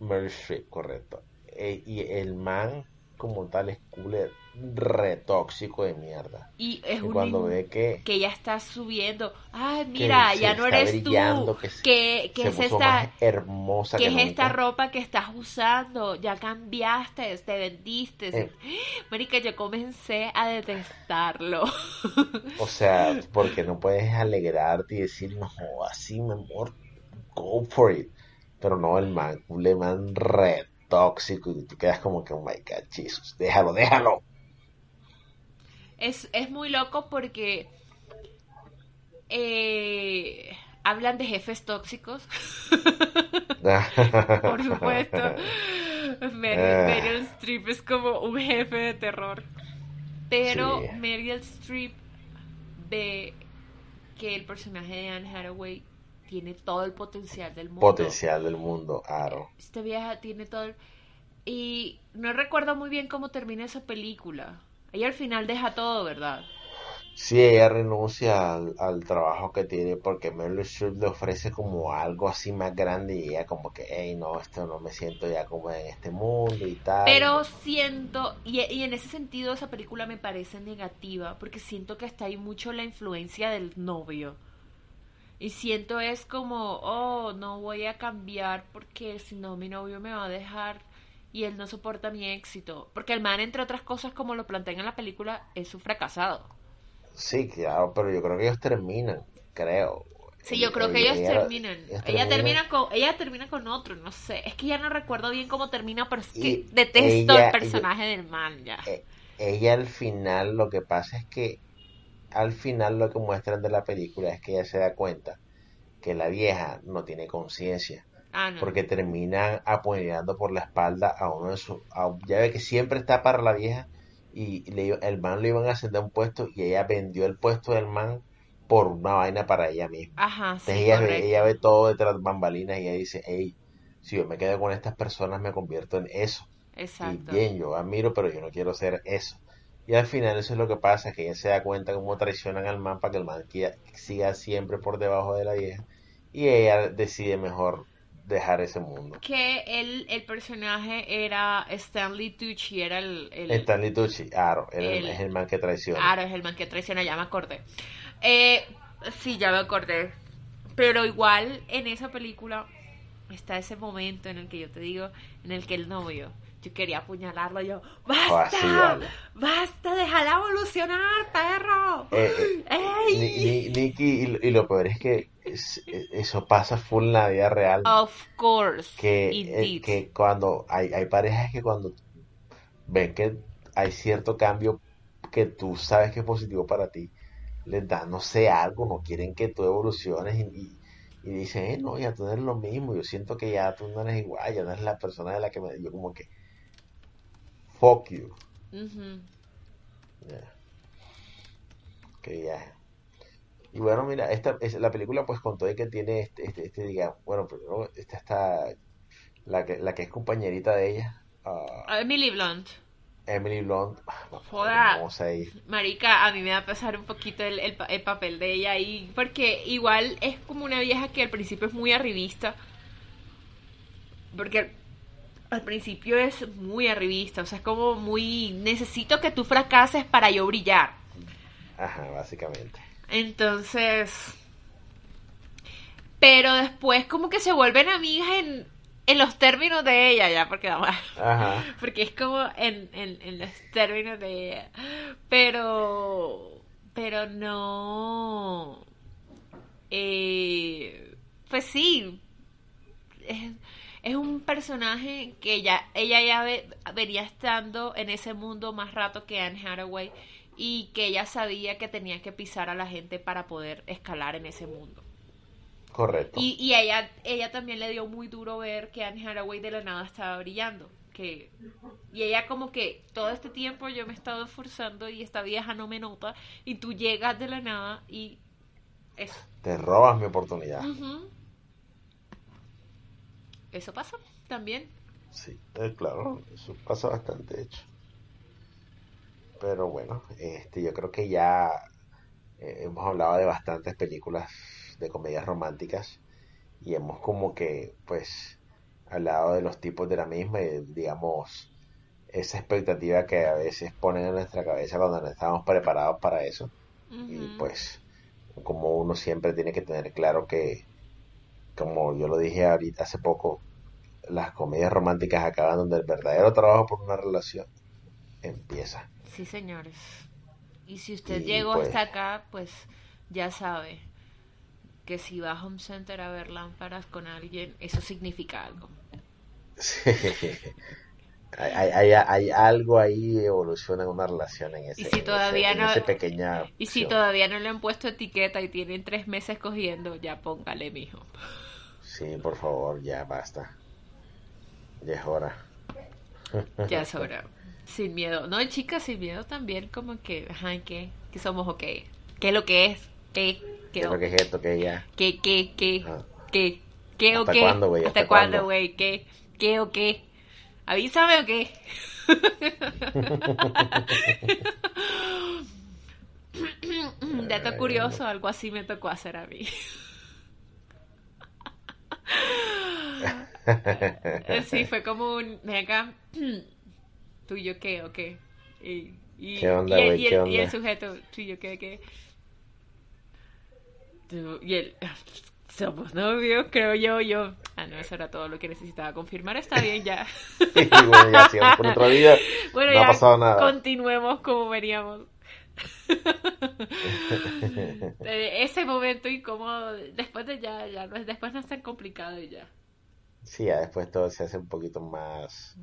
Meryl Streep, correcto. E- y el man como tal es cooler re tóxico de mierda. Y es un cuando ve que, que ya está subiendo. Ay, mira, ya no eres tú. que se- Que, que se es esta, hermosa que es esta ropa que estás usando. Ya cambiaste, te vendiste. Eh. Marica, yo comencé a detestarlo. O sea, porque no puedes alegrarte y decir, no, así, mi amor, go for it. Pero no, el man, el man re tóxico y tú quedas como que, oh my god, Jesus, déjalo, déjalo. Es, es muy loco porque eh, hablan de jefes tóxicos. Por supuesto. Meryl, Ah. Meryl Streep es como un jefe de terror. Pero Sí. Meryl Streep ve que el personaje de Anne Hathaway tiene todo el potencial del mundo. Potencial del mundo, Aro. Esta vieja tiene todo el... Y no recuerdo muy bien cómo termina esa película. Ella al final deja todo, ¿verdad? Sí, ella renuncia al, al trabajo que tiene porque Meryl Streep le ofrece como algo así más grande y ella como que, hey, no, esto no me siento ya como en este mundo y tal. Pero siento, y, y en ese sentido esa película me parece negativa, porque siento que está ahí mucho la influencia del novio. Y siento es como, oh, no voy a cambiar porque si no mi novio me va a dejar y él no soporta mi éxito. Porque el man, entre otras cosas, como lo plantean en la película, es un fracasado. Sí, claro, pero yo creo que ellos terminan, creo. Sí, yo creo que Ella- ellos ella- terminan. Ella termina con, ella termina con otro, no sé. Es que ya no recuerdo bien cómo termina, pero es que Y detesto ella- el personaje del man ya. Eh, ella al final, lo que pasa es que al final lo que muestran de la película es que ella se da cuenta que la vieja no tiene conciencia. Ah, no. porque terminan apuñalando por la espalda a uno de sus... a- ya ve que siempre está para la vieja y le, el man le iban a ascender a un puesto y ella vendió el puesto del man por una vaina para ella misma. Ajá, sí, Entonces ella, ve, ella ve todo detrás de bambalinas y ella dice, hey, si yo me quedo con estas personas me convierto en eso. Exacto. Y bien, yo admiro, pero yo no quiero ser eso. Y al final eso es lo que pasa, que ella se da cuenta cómo traicionan al man para que el man siga siempre por debajo de la vieja. Y ella decide mejor dejar ese mundo. Que el, el personaje era Stanley Tucci, era el... el Stanley Tucci, Aro, él el- es el man que traiciona. Claro, es el man que traiciona, ya me acordé. Eh, sí, ya me acordé. Pero igual en esa película está ese momento en el que yo te digo, en el que el novio, yo quería apuñalarlo, yo, ¡basta! Vale. ¡Basta! ¡Déjala evolucionar, perro! Eh, eh, Nicky, y, lo- y lo peor es que es- eso pasa full en la vida real. Of course, que, eh, que cuando hay, hay parejas que cuando ven que hay cierto cambio que tú sabes que es positivo para ti, les dan, no sé, algo, no quieren que tú evoluciones y, y- y dicen, eh, no, ya tú no eres lo mismo, yo siento que ya tú no eres igual, ya no eres la persona de la que me... Yo como que, fuck you. Ujú. Ya. Que ya. Y bueno, mira, esta es la película pues con todo que tiene este, este, este diga, bueno, primero esta está la que, la que es compañerita de ella, ah, Emily Blunt. Emily Blunt, ah, Joda. Marica, a mí me va a pasar un poquito el, el el papel de ella ahí, porque igual es como una vieja que al principio es muy arribista, porque al principio es muy arribista, o sea, es como muy, necesito que tú fracases para yo brillar. Ajá, básicamente. Entonces, pero después como que se vuelven amigas en, en los términos de ella ya, porque vamos Ajá. porque es como en, en, en los términos de ella. Pero, pero no. Eh, pues sí, es, es un personaje que ella, ella ya ve- venía estando en ese mundo más rato que Anne Hathaway y que ella sabía que tenía que pisar a la gente para poder escalar en ese mundo. Correcto. Y, y ella, ella también le dio muy duro ver que Anne Hathaway de la nada estaba brillando. Que, y ella como que todo este tiempo yo me he estado esforzando y esta vieja no me nota y tú llegas de la nada y eso. Te robas mi oportunidad. Eso pasa también. Sí, eh, claro, eso pasa bastante, de hecho. Pero bueno, este, yo creo que ya eh, hemos hablado de bastantes películas de comedias románticas y hemos como que, pues, hablado de los tipos de la misma y, digamos, esa expectativa que a veces ponen en nuestra cabeza cuando no estamos preparados para eso. Y pues, como uno siempre tiene que tener claro que, como yo lo dije ahorita hace poco, las comedias románticas acaban donde el verdadero trabajo por una relación empieza. Sí, señores. Y si usted Y, llegó pues- hasta acá, pues ya sabe que si va a Home Center a ver lámparas con alguien, eso significa algo. Sí. Hay, hay, hay- algo ahí evoluciona en una relación en ese, Y si en todavía en no- ese pequeña Y si todavía no le han puesto etiqueta y tienen tres meses cogiendo, ya póngale, mijo. Sí, por favor, ya basta. Ya es hora. Ya es hora. Sin miedo. No, chicas, sin miedo también, como que, ajá, ¿qué? ¿Qué somos o qué? ¿Qué es lo que es? ¿Qué? ¿Qué ¿Qué? es lo que es esto? ¿Qué ya? ¿Qué? ¿Qué? ¿Qué? Ah. ¿Qué? ¿Qué o ¿Hasta qué? cuándo, güey? ¿Hasta ¿Hasta cuándo, güey? ¿Qué? ¿Qué o qué? ¿Avísame o qué? Dato curioso, algo así me tocó hacer a mí. Sí, fue como un mega. ¿Tú y yo qué o qué? Y, y, ¿Qué onda, y güey? y el- ¿Qué y el onda? sujeto, ¿tú y yo qué qué? Tú- y él, somos novios, creo yo, yo. Ah, no, eso era todo lo que necesitaba confirmar. Está bien, ya. Y bueno, ya sigamos con nuestra vida. Bueno, no ya ha pasado nada. continuemos como veníamos. Eh, Ese momento incómodo, después de ya, ya, no después no es tan complicado y ya. Sí, ya después todo se hace un poquito más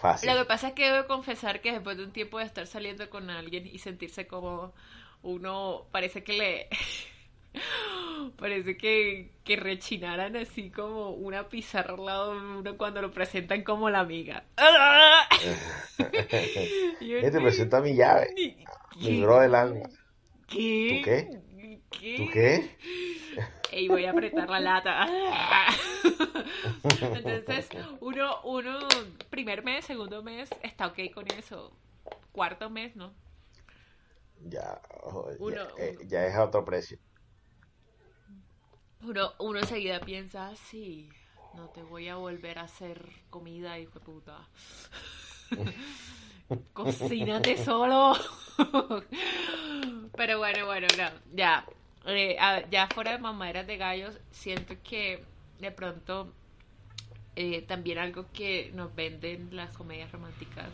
fácil. Lo que pasa es que debo confesar que después de un tiempo de estar saliendo con alguien y sentirse como uno parece que le parece que, que rechinaran así como una pizarra al lado de uno cuando lo presentan como la amiga. Y Eh, te uno, presento a mi llave, mi bro del alma. ¿Qué? ¿Tú qué? ¿Qué? ¿Tú qué? y voy a apretar la lata. Entonces, uno, uno, primer mes, segundo mes, está ok con eso. Cuarto mes, ¿no? Ya, ojo, ya, Uno- eh, uno. ya es a otro precio. Uno, uno enseguida piensa, sí, no te voy a volver a hacer comida, hijo de puta. Cocínate solo. Pero bueno, bueno, no, ya. Eh, ya fuera de mamaderas de gallos, siento que de pronto eh, también algo que nos venden las comedias románticas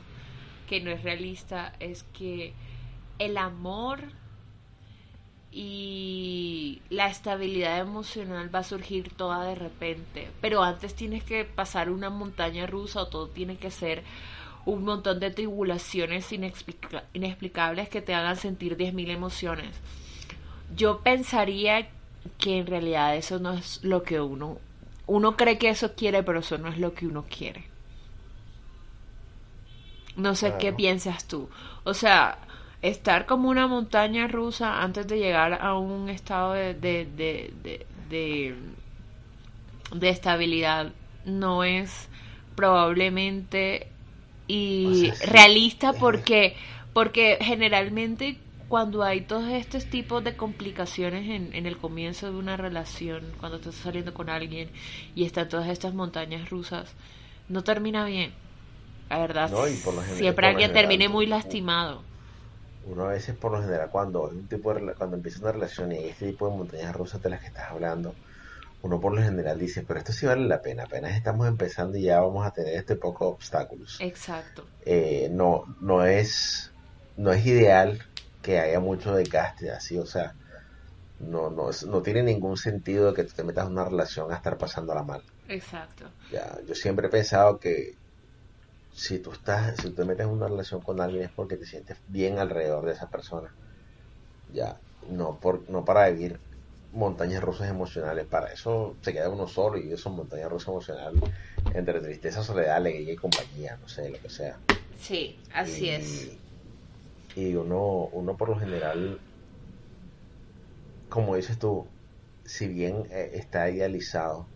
que no es realista es que el amor y la estabilidad emocional va a surgir toda de repente, pero antes tienes que pasar una montaña rusa o todo tiene que ser un montón de tribulaciones inexplica- inexplicables que te hagan sentir 10.000 emociones. Yo pensaría que en realidad eso no es lo que uno uno cree que eso quiere, pero eso no es lo que uno quiere. No sé qué piensas tú. O sea, estar como una montaña rusa antes de llegar a un estado de, de, de, de, estabilidad no es probablemente y O sea, sí. realista porque porque generalmente cuando hay todos estos tipos de complicaciones en, en el comienzo de una relación, cuando estás saliendo con alguien y están todas estas montañas rusas, no termina bien. La verdad, No, siempre alguien general, termine muy lastimado. Uno a veces por lo general cuando hay un tipo de cuando empieza una relación y hay este tipo de montañas rusas de las que estás hablando, uno por lo general dice, pero esto sí vale la pena, apenas estamos empezando y ya vamos a tener este poco obstáculos. Exacto. Eh, no, no es, no es ideal que haya mucho desgaste así, o sea, No, no, no tiene ningún sentido que tú te metas en una relación a estar pasándola mal. Exacto. Ya, yo siempre he pensado que si tú estás, si tú te metes en una relación con alguien es porque te sientes bien alrededor de esa persona. Ya, no por, no para vivir montañas rusas emocionales, para eso se queda uno solo y vive esas montañas rusas emocionales entre tristeza, soledad, alegría y compañía, no sé, lo que sea. Sí, así y, es. Y uno, uno por lo general, como dices tú, si bien eh, está idealizado,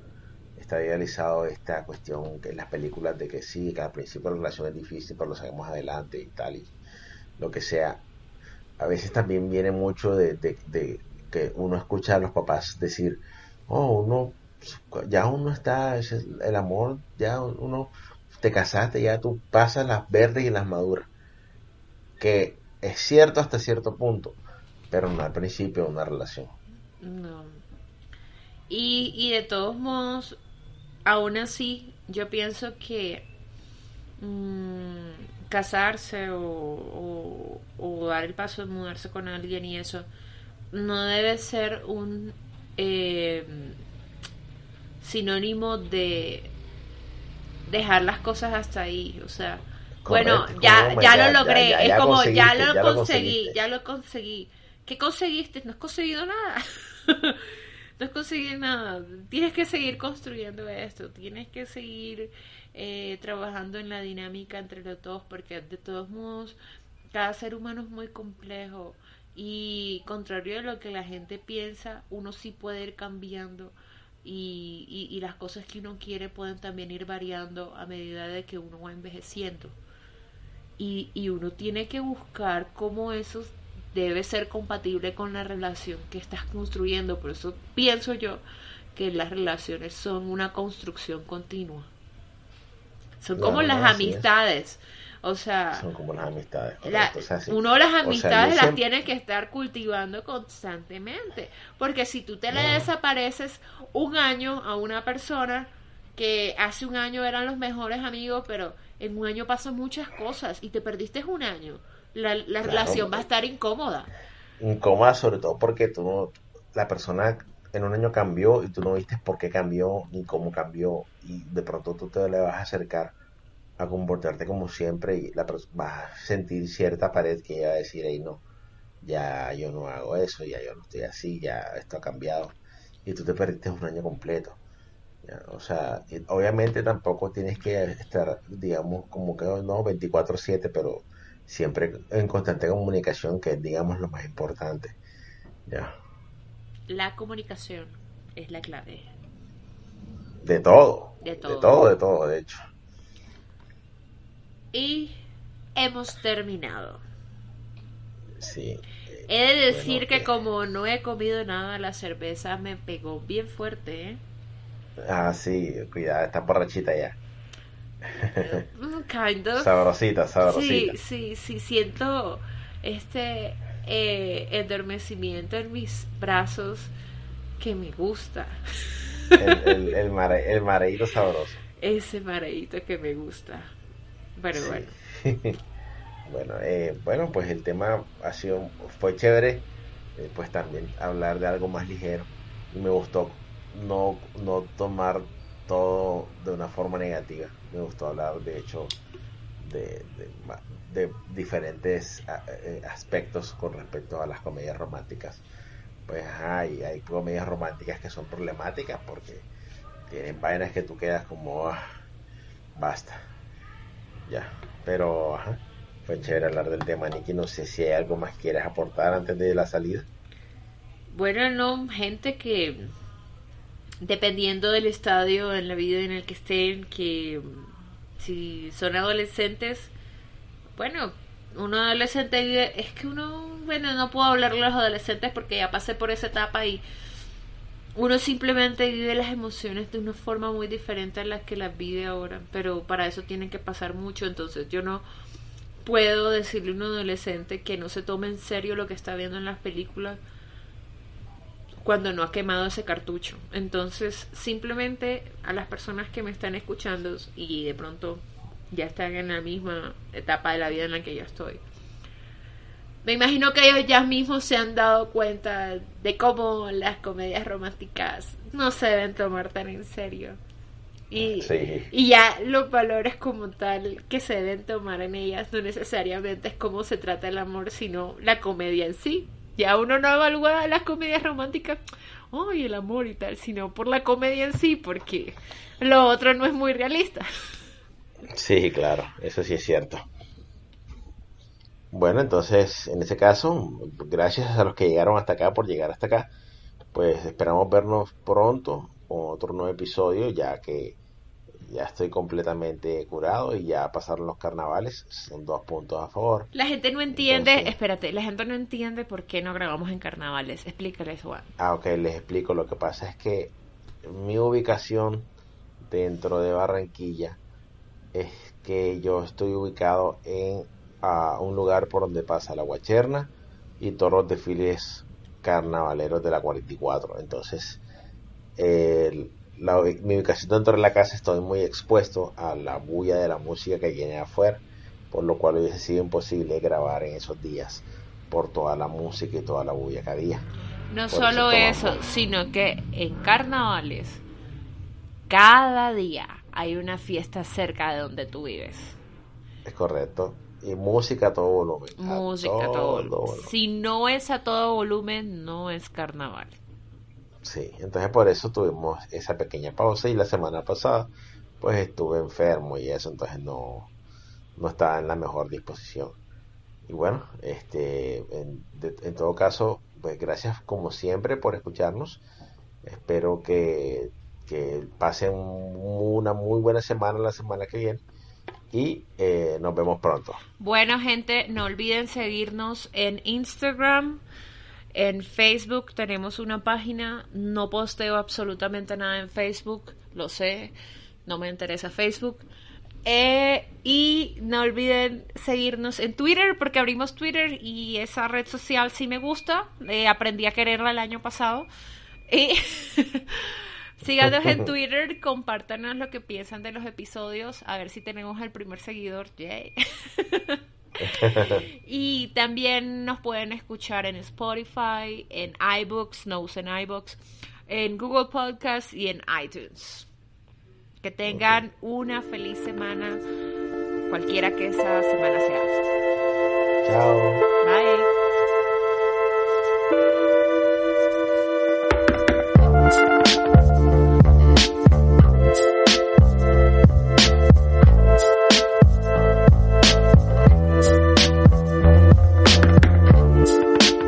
está idealizado esta cuestión que en las películas de que sí, que al principio la relación es difícil, pero lo sacamos adelante y tal, y lo que sea. A veces también viene mucho de, que uno escucha a los papás decir, oh, uno, ya uno está, el amor, ya uno, te casaste, ya tú pasas las verdes y las maduras. Que es cierto hasta cierto punto, pero no al principio una relación. No. Y, y de todos modos, aún así, yo pienso que mm, casarse o, o- o dar el paso de mudarse con alguien y eso no debe ser un eh, sinónimo de dejar las cosas hasta ahí. O sea, bueno, ya, como, ya ya- lo logré. ya- ya es como, ya lo conseguí, ya lo conseguí. ¿Qué conseguiste? No has conseguido nada. no conseguido nada. Tienes que seguir construyendo esto. Tienes que seguir eh, trabajando en la dinámica entre los dos, porque de todos modos, cada ser humano es muy complejo. Y contrario a lo que la gente piensa, uno sí puede ir cambiando. Y, y, y las cosas que uno quiere pueden también ir variando a medida de que uno va envejeciendo y, y uno tiene que buscar cómo eso debe ser compatible con la relación que estás construyendo. Por eso pienso yo que las relaciones son una construcción continua. Son como las no, amistades. O sea, Son como las amistades. la- correcto, o sea, sí. uno las O sea, yo amistades las siempre- tiene que estar cultivando constantemente. Porque si tú te le desapareces un año a una persona que hace un año eran los mejores amigos, pero en un año pasan muchas cosas y te perdiste un año, la, la Claro, relación va a estar incómoda. incómoda sobre todo porque tú no, la persona en un año cambió y tú no viste por qué cambió ni cómo cambió y de pronto tú te le vas a acercar a comportarte como siempre y la vas a sentir cierta pared que ella va a decir, hey no, ya yo no hago eso, ya yo no estoy así, ya esto ha cambiado y tú te perdiste un año completo. Ya, O sea, obviamente tampoco tienes que estar, digamos, como que no 24/7, pero siempre en constante comunicación, que es, digamos, lo más importante. Ya, La comunicación es la clave. de todo, De todo. de todo, de todo, de hecho. Y hemos terminado. Sí. He de decir Bueno, que que- como no he comido nada, la cerveza me pegó bien fuerte, ¿eh? Ah, sí, cuidado, está borrachita ya. Mm, Kind of. Sabrosita, Sí, sabrosita. sí, sí, siento este eh, adormecimiento en mis brazos que me gusta. El, el, el, mare- el mareíto sabroso. Ese mareíto que me gusta. Pero Sí. bueno, Bueno, eh, bueno, pues el tema ha sido, fue chévere, eh, pues también hablar de algo más ligero. Y me gustó no, no tomar todo de una forma negativa. Me gustó hablar, de hecho, de, de, diferentes eh, aspectos con respecto a las comedias románticas. Pues hay, hay comedias románticas que son problemáticas porque tienen vainas que tú quedas como, "Ah, basta. Ya, pero ajá, fue chévere hablar del tema, Nicky. No sé si hay algo más que quieres aportar antes de la salida. bueno, no, gente que dependiendo del estadio en la vida en el que estén, que mm, si son adolescentes, bueno, un adolescente vive, es que uno, bueno, no puedo hablar de los adolescentes porque ya pasé por esa etapa y uno simplemente vive las emociones de una forma muy diferente a las que las vive ahora, pero para eso tienen que pasar mucho, entonces yo no puedo decirle a un adolescente que no se tome en serio lo que está viendo en las películas cuando no ha quemado ese cartucho. Entonces, simplemente a las personas que me están escuchando y de pronto ya están en la misma etapa de la vida en la que yo estoy, Me imagino que ellos ya mismos se han dado cuenta de cómo las comedias románticas no se deben tomar tan en serio. Y, Sí. y ya los valores como tal que se deben tomar en ellas no necesariamente es cómo se trata el amor, sino la comedia en sí. Ya uno no evalúa las comedias románticas, ay, el amor y tal, sino por la comedia en sí, porque lo otro no es muy realista. Sí, claro, eso sí es cierto. Bueno, entonces, en ese caso, gracias a los que llegaron hasta acá por llegar hasta acá. Pues esperamos vernos pronto con otro nuevo episodio, ya que ya estoy completamente curado y ya pasaron los carnavales, son dos puntos a favor. La gente no entiende, Entonces- espérate, la gente no entiende por qué no grabamos en carnavales. Explícales, Juan. Ah, ok, les explico. Lo que pasa es que mi ubicación dentro de Barranquilla es que yo estoy ubicado en ah, un lugar por donde pasa la Guacherna y todos los desfiles carnavaleros de la 44. Entonces, el- la mi ubicación dentro de la casa estoy muy expuesto a la bulla de la música que viene afuera, por lo cual hubiese sido imposible grabar en esos días por toda la música y toda la bulla que había. No Por solo eso eso, sino que en carnavales, cada día hay una fiesta cerca de donde tú vives. Es correcto. Y música a todo volumen. a Música, todo. volumen. volumen. Si no es a todo volumen, no es carnaval. Sí, entonces por eso tuvimos esa pequeña pausa y la semana pasada pues estuve enfermo y eso, entonces no, no estaba en la mejor disposición. Y bueno, este, en, todo caso, pues gracias como siempre por escucharnos. Espero que, que pasen una muy buena semana la semana que viene y eh, nos vemos pronto. Bueno, gente, no olviden seguirnos en Instagram, en Facebook. Tenemos una página. No posteo absolutamente nada en Facebook, lo sé. No me interesa Facebook. Eh, y no olviden seguirnos en Twitter porque abrimos Twitter y esa red social sí me gusta. Eh, aprendí a quererla el año pasado. Y síganos en Twitter, compártanos lo que piensan de los episodios, a ver si tenemos el primer seguidor. Yay. y también nos pueden escuchar en Spotify, en iBooks, no usen iBooks, en Google Podcast y en iTunes. Que tengan una feliz semana, cualquiera que esa semana sea. Chao. Bye.